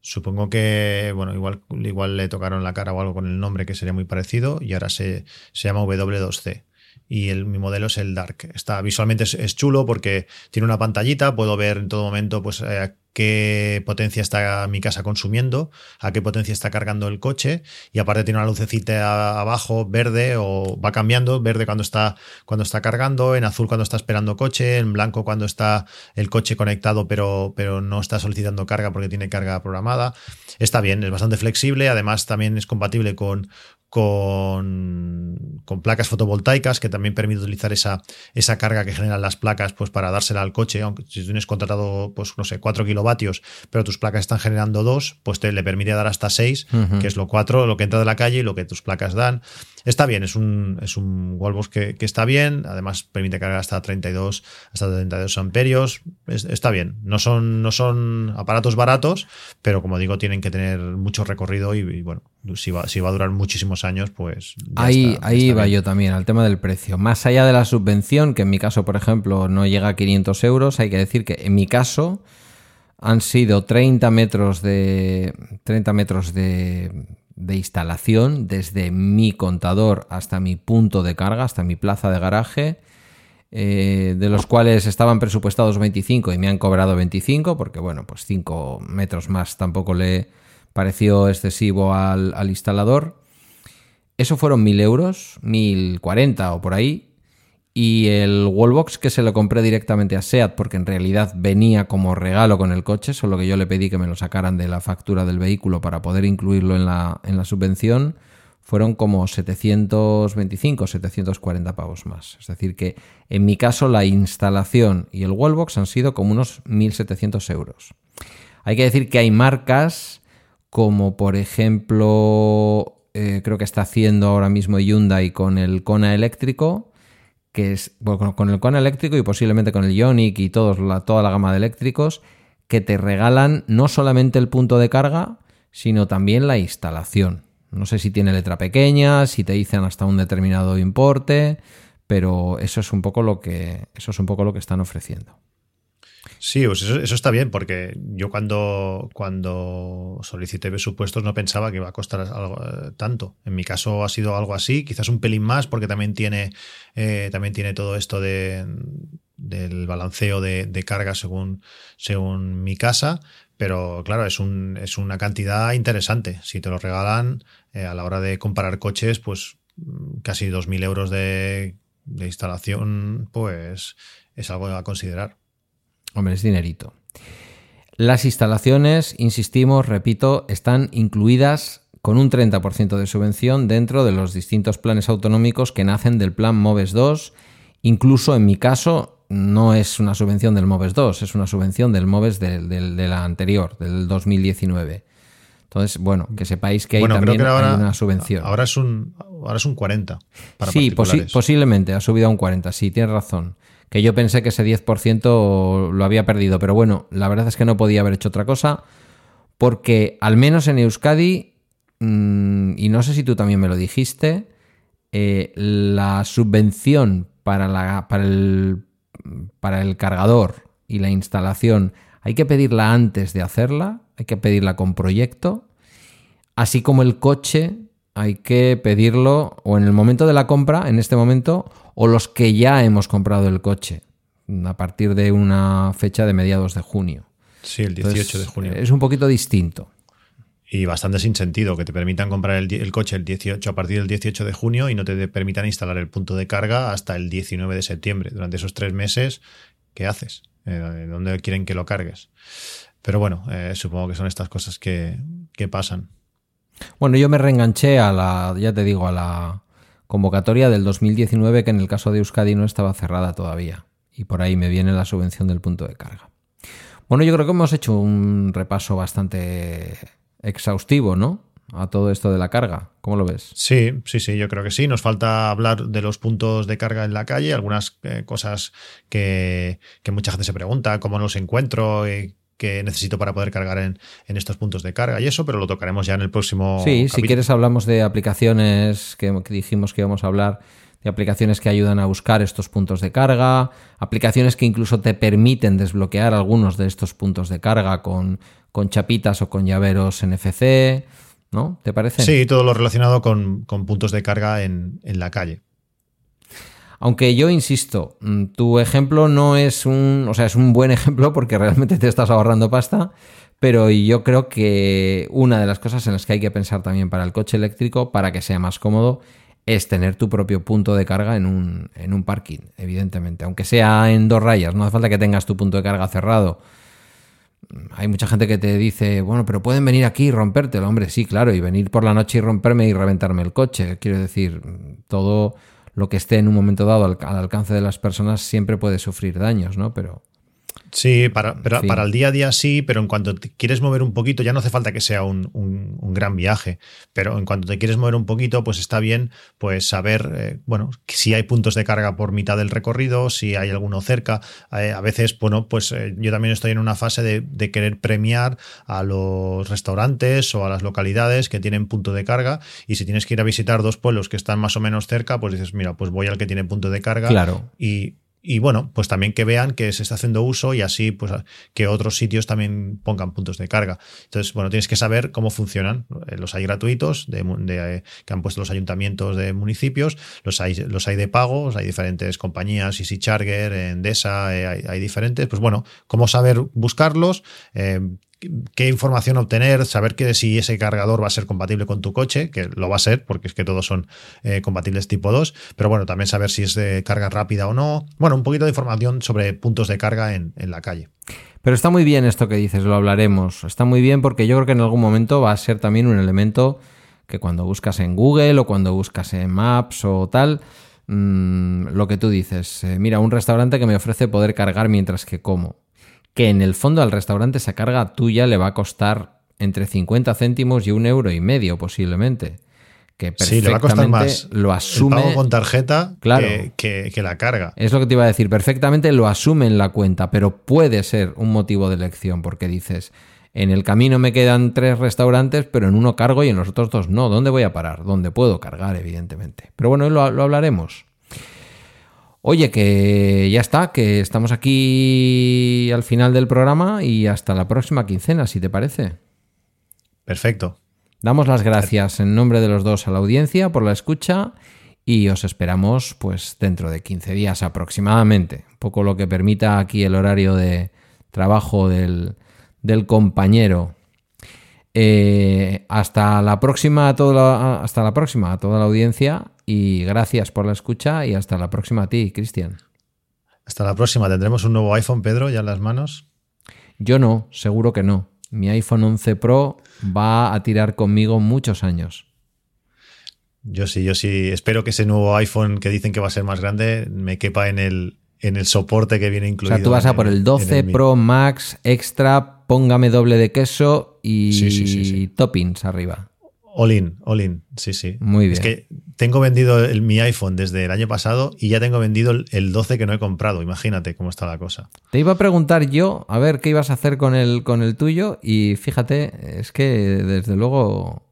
Supongo que, bueno, igual, igual le tocaron la cara o algo con el nombre que sería muy parecido y ahora se, se llama W2C. Y el, mi modelo es el Dark. Está visualmente es, chulo porque tiene una pantallita, puedo ver en todo momento pues eh, qué potencia está mi casa consumiendo, a qué potencia está cargando el coche y aparte tiene una lucecita abajo verde o va cambiando, verde cuando está cuando está cargando, en azul cuando está esperando coche, en blanco cuando está el coche conectado pero pero no está solicitando carga porque tiene carga programada. Está bien, es bastante flexible, además también es compatible con con, con, placas fotovoltaicas que también permite utilizar esa, esa carga que generan las placas pues para dársela al coche, aunque si tienes contratado pues no sé, 4 kilovatios, pero tus placas están generando 2, pues te le permite dar hasta 6, que es lo 4, lo que entra de la calle y lo que tus placas dan. Está bien, es un, es un Wallbox que, que está bien, además permite cargar hasta 32, hasta 32 amperios, está bien. No son, no son aparatos baratos, pero como digo, tienen que tener mucho recorrido y, bueno, si va, si va a durar muchísimos años, pues... ahí ahí va yo también, al tema del precio. Más allá de la subvención, que en mi caso, por ejemplo, no llega a 500 euros, hay que decir que en mi caso han sido 30 metros de 30 metros de, de instalación desde mi contador hasta mi punto de carga, hasta mi plaza de garaje, eh, de los cuales estaban presupuestados 25 y me han cobrado 25, porque bueno, pues 5 metros más tampoco le pareció excesivo al, al instalador. Eso fueron 1000 euros, 1040 o por ahí, y el wallbox que se lo compré directamente a SEAT porque en realidad venía como regalo con el coche, solo que yo le pedí que me lo sacaran de la factura del vehículo para poder incluirlo en la, en la subvención, fueron como 725, 740 pavos más. Es decir, que en mi caso la instalación y el wallbox han sido como unos 1.700 euros. Hay que decir que hay marcas como por ejemplo, eh, creo que está haciendo ahora mismo Hyundai con el Kona eléctrico, que es con el Kona eléctrico y posiblemente con el Ioniq y todos, la, toda la gama de eléctricos, que te regalan no solamente el punto de carga, sino también la instalación. No sé si tiene letra pequeña, si te dicen hasta un determinado importe, pero eso es un poco lo que, eso es un poco lo que están ofreciendo. Sí, pues eso, está bien, porque yo cuando, cuando solicité presupuestos no pensaba que iba a costar algo, eh, tanto. En mi caso ha sido algo así, quizás un pelín más, porque también tiene, eh, también tiene todo esto de, del balanceo de, carga según, según mi casa. Pero claro, es, un, es una cantidad interesante. Si te lo regalan eh, a la hora de comparar coches, pues mm, casi 2.000 euros de, de instalación, pues es algo a considerar. Hombre, es dinerito. Las instalaciones, insistimos, repito, están incluidas con un 30% de subvención dentro de los distintos planes autonómicos que nacen del plan MOVES 2. Incluso en mi caso no es una subvención del MOVES 2, es una subvención del MOVES de, la anterior, del 2019. Entonces, bueno, que sepáis que hay también una subvención. Ahora es un, ahora es un 40. Para sí, posiblemente ha subido a un 40, sí, tienes razón que yo pensé que ese 10% lo había perdido, pero bueno, la verdad es que no podía haber hecho otra cosa, porque al menos en Euskadi, mm, y no sé si tú también me lo dijiste, eh, la subvención para, la, para, el, para el cargador y la instalación hay que pedirla antes de hacerla, hay que pedirla con proyecto, así como el coche hay que pedirlo o en el momento de la compra, en este momento, o los que ya hemos comprado el coche a partir de una fecha de mediados de junio. Sí, el 18 de junio. Es un poquito distinto. Y bastante sin sentido que te permitan comprar el, coche el 18 a partir del 18 de junio y no te permitan instalar el punto de carga hasta el 19 de septiembre. Durante esos tres meses, ¿qué haces? Eh, ¿Dónde quieren que lo cargues? Pero bueno, eh, supongo que son estas cosas que, que pasan. Bueno, yo me reenganché a la, ya te digo, a la, convocatoria del 2019 que en el caso de Euskadi no estaba cerrada todavía. Y por ahí me viene la subvención del punto de carga. Bueno, yo creo que hemos hecho un repaso bastante exhaustivo, ¿no? A todo esto de la carga. ¿Cómo lo ves? Sí, sí, sí, yo creo que sí. Nos falta hablar de los puntos de carga en la calle, algunas eh, cosas que, mucha gente se pregunta, cómo los encuentro, y que necesito para poder cargar en, estos puntos de carga y eso, pero lo tocaremos ya en el próximo. Sí, si quieres hablamos de aplicaciones que, dijimos que íbamos a hablar, de aplicaciones que ayudan a buscar estos puntos de carga, aplicaciones que incluso te permiten desbloquear algunos de estos puntos de carga con, con chapitas o con llaveros NFC, ¿no? ¿Te parece? Sí, todo lo relacionado con, puntos de carga en, en la calle. Aunque yo insisto, mm, tu ejemplo no es un, o sea, es un buen ejemplo porque realmente te estás ahorrando pasta, pero yo creo que una de las cosas en las que hay que pensar también para el coche eléctrico, para que sea más cómodo, es tener tu propio punto de carga en un, en un parking, evidentemente. Aunque sea en dos rayas, no hace falta que tengas tu punto de carga cerrado. Hay mucha gente que te dice, bueno, pero pueden venir aquí y rompértelo. Hombre, sí, claro, y venir por la noche y romperme y reventarme el coche. Quiero decir, todo lo que esté en un momento dado al, al alcance de las personas siempre puede sufrir daños, ¿no? Pero Sí, para, pero para el día a día sí, pero en cuanto te quieres mover un poquito, ya no hace falta que sea un, un, gran viaje, pero en cuanto te quieres mover un poquito, pues está bien pues saber, eh, bueno, si hay puntos de carga por mitad del recorrido, si hay alguno cerca. Eh, a veces, bueno, pues eh, yo también estoy en una fase de, de, querer premiar a los restaurantes o a las localidades que tienen punto de carga y si tienes que ir a visitar dos pueblos que están más o menos cerca, pues dices, mira, pues voy al que tiene punto de carga claro. y y bueno, pues también que vean que se está haciendo uso y así pues que otros sitios también pongan puntos de carga. Entonces, bueno, tienes que saber cómo funcionan. Eh, los hay gratuitos de, eh, que han puesto los ayuntamientos de municipios, los hay, los hay de pagos, hay diferentes compañías, Easy Charger, Endesa, eh, hay, hay, diferentes. Pues bueno, cómo saber buscarlos, qué información obtener, saber que si ese cargador va a ser compatible con tu coche, que lo va a ser, porque es que todos son eh, compatibles tipo 2, pero bueno, también saber si es de carga rápida o no. Bueno, un poquito de información sobre puntos de carga en, en la calle. Pero está muy bien esto que dices, lo hablaremos. Está muy bien porque yo creo que en algún momento va a ser también un elemento que cuando buscas en Google o cuando buscas en Maps o tal, mmm, lo que tú dices, eh, mira, un restaurante que me ofrece poder cargar mientras que como que en el fondo al restaurante esa carga tuya le va a costar entre 50 céntimos y un euro y medio posiblemente. Que perfectamente sí, le va a costar más lo asume. El pago con tarjeta claro, que, que, la carga. Es lo que te iba a decir. Perfectamente lo asume en la cuenta, pero puede ser un motivo de elección porque dices. En el camino me quedan tres restaurantes, pero en uno cargo y en los otros dos no. ¿Dónde voy a parar? ¿Dónde puedo cargar, evidentemente? Pero bueno, lo, lo hablaremos. Oye, que ya está, que estamos aquí al final del programa y hasta la próxima quincena, si te parece. Perfecto. Damos las gracias en nombre de los dos a la audiencia por la escucha y os esperamos pues dentro de 15 días aproximadamente, un poco lo que permita aquí el horario de trabajo del, del compañero. Eh, hasta la próxima a toda hasta la próxima a toda la audiencia y gracias por la escucha y hasta la próxima a ti, Cristian. Hasta la próxima. ¿Tendremos un nuevo iPhone, Pedro, ya en las manos? Yo no, seguro que no. Mi iPhone 11 Pro va a tirar conmigo muchos años. Yo sí, yo sí. Espero que ese nuevo iPhone que dicen que va a ser más grande me quepa en el, en el soporte que viene incluido. O sea, tú vas a por el 12 el Pro Max Extra, póngame doble de queso y sí, sí, sí, toppings arriba. All in, all in, sí, sí. Muy bien. Es que tengo vendido el, mi iPhone desde el año pasado y ya tengo vendido el, el, 12 que no he comprado. Imagínate cómo está la cosa. Te iba a preguntar yo, a ver qué ibas a hacer con el, con el tuyo y fíjate, es que desde luego...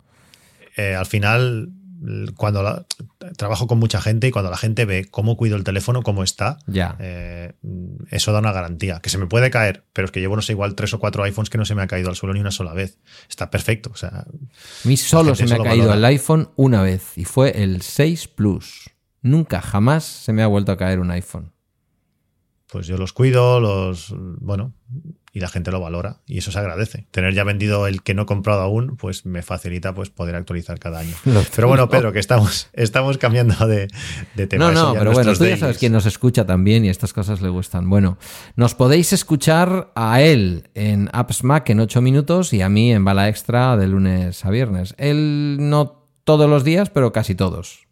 Eh, al final cuando la, trabajo con mucha gente y cuando la gente ve cómo cuido el teléfono, cómo está, ya. Eh, eso da una garantía. Que se me puede caer, pero es que llevo, no sé, igual tres o cuatro iPhones que no se me ha caído al suelo ni una sola vez. Está perfecto. O sea, a mí solo se me ha caído valora. el iPhone una vez y fue el 6 Plus. Nunca, jamás se me ha vuelto a caer un iPhone. Pues yo los cuido, los. Bueno, y la gente lo valora y eso se agradece. Tener ya vendido el que no he comprado aún, pues me facilita pues poder actualizar cada año. Pero bueno, Pedro, que estamos, estamos cambiando de, de tema. No, no, pero bueno, tú ya sabes quién nos escucha también y estas cosas le gustan. Bueno, nos podéis escuchar a él en Apps Mac en 8 minutos y a mí en Bala Extra de lunes a viernes. Él no todos los días, pero casi todos.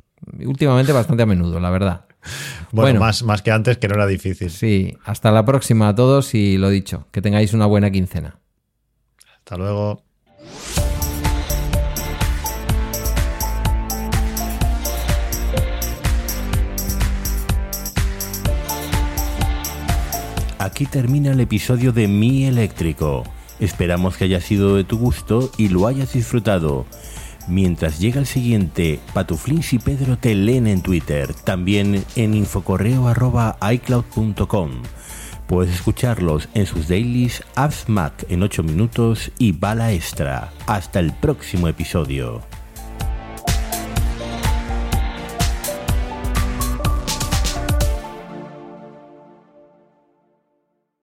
Últimamente bastante a menudo, la verdad. Bueno, bueno, más, más que antes, que no era difícil. Sí, hasta la próxima a todos y lo dicho, que tengáis una buena quincena. Hasta luego. Aquí termina el episodio de Mi Eléctrico. Esperamos que haya sido de tu gusto y lo hayas disfrutado. Mientras llega el siguiente, Patuflins y Pedro te leen en Twitter, también en infocorreo.icloud.com. Puedes escucharlos en sus dailies Apps Mac en 8 minutos y Bala Extra. Hasta el próximo episodio.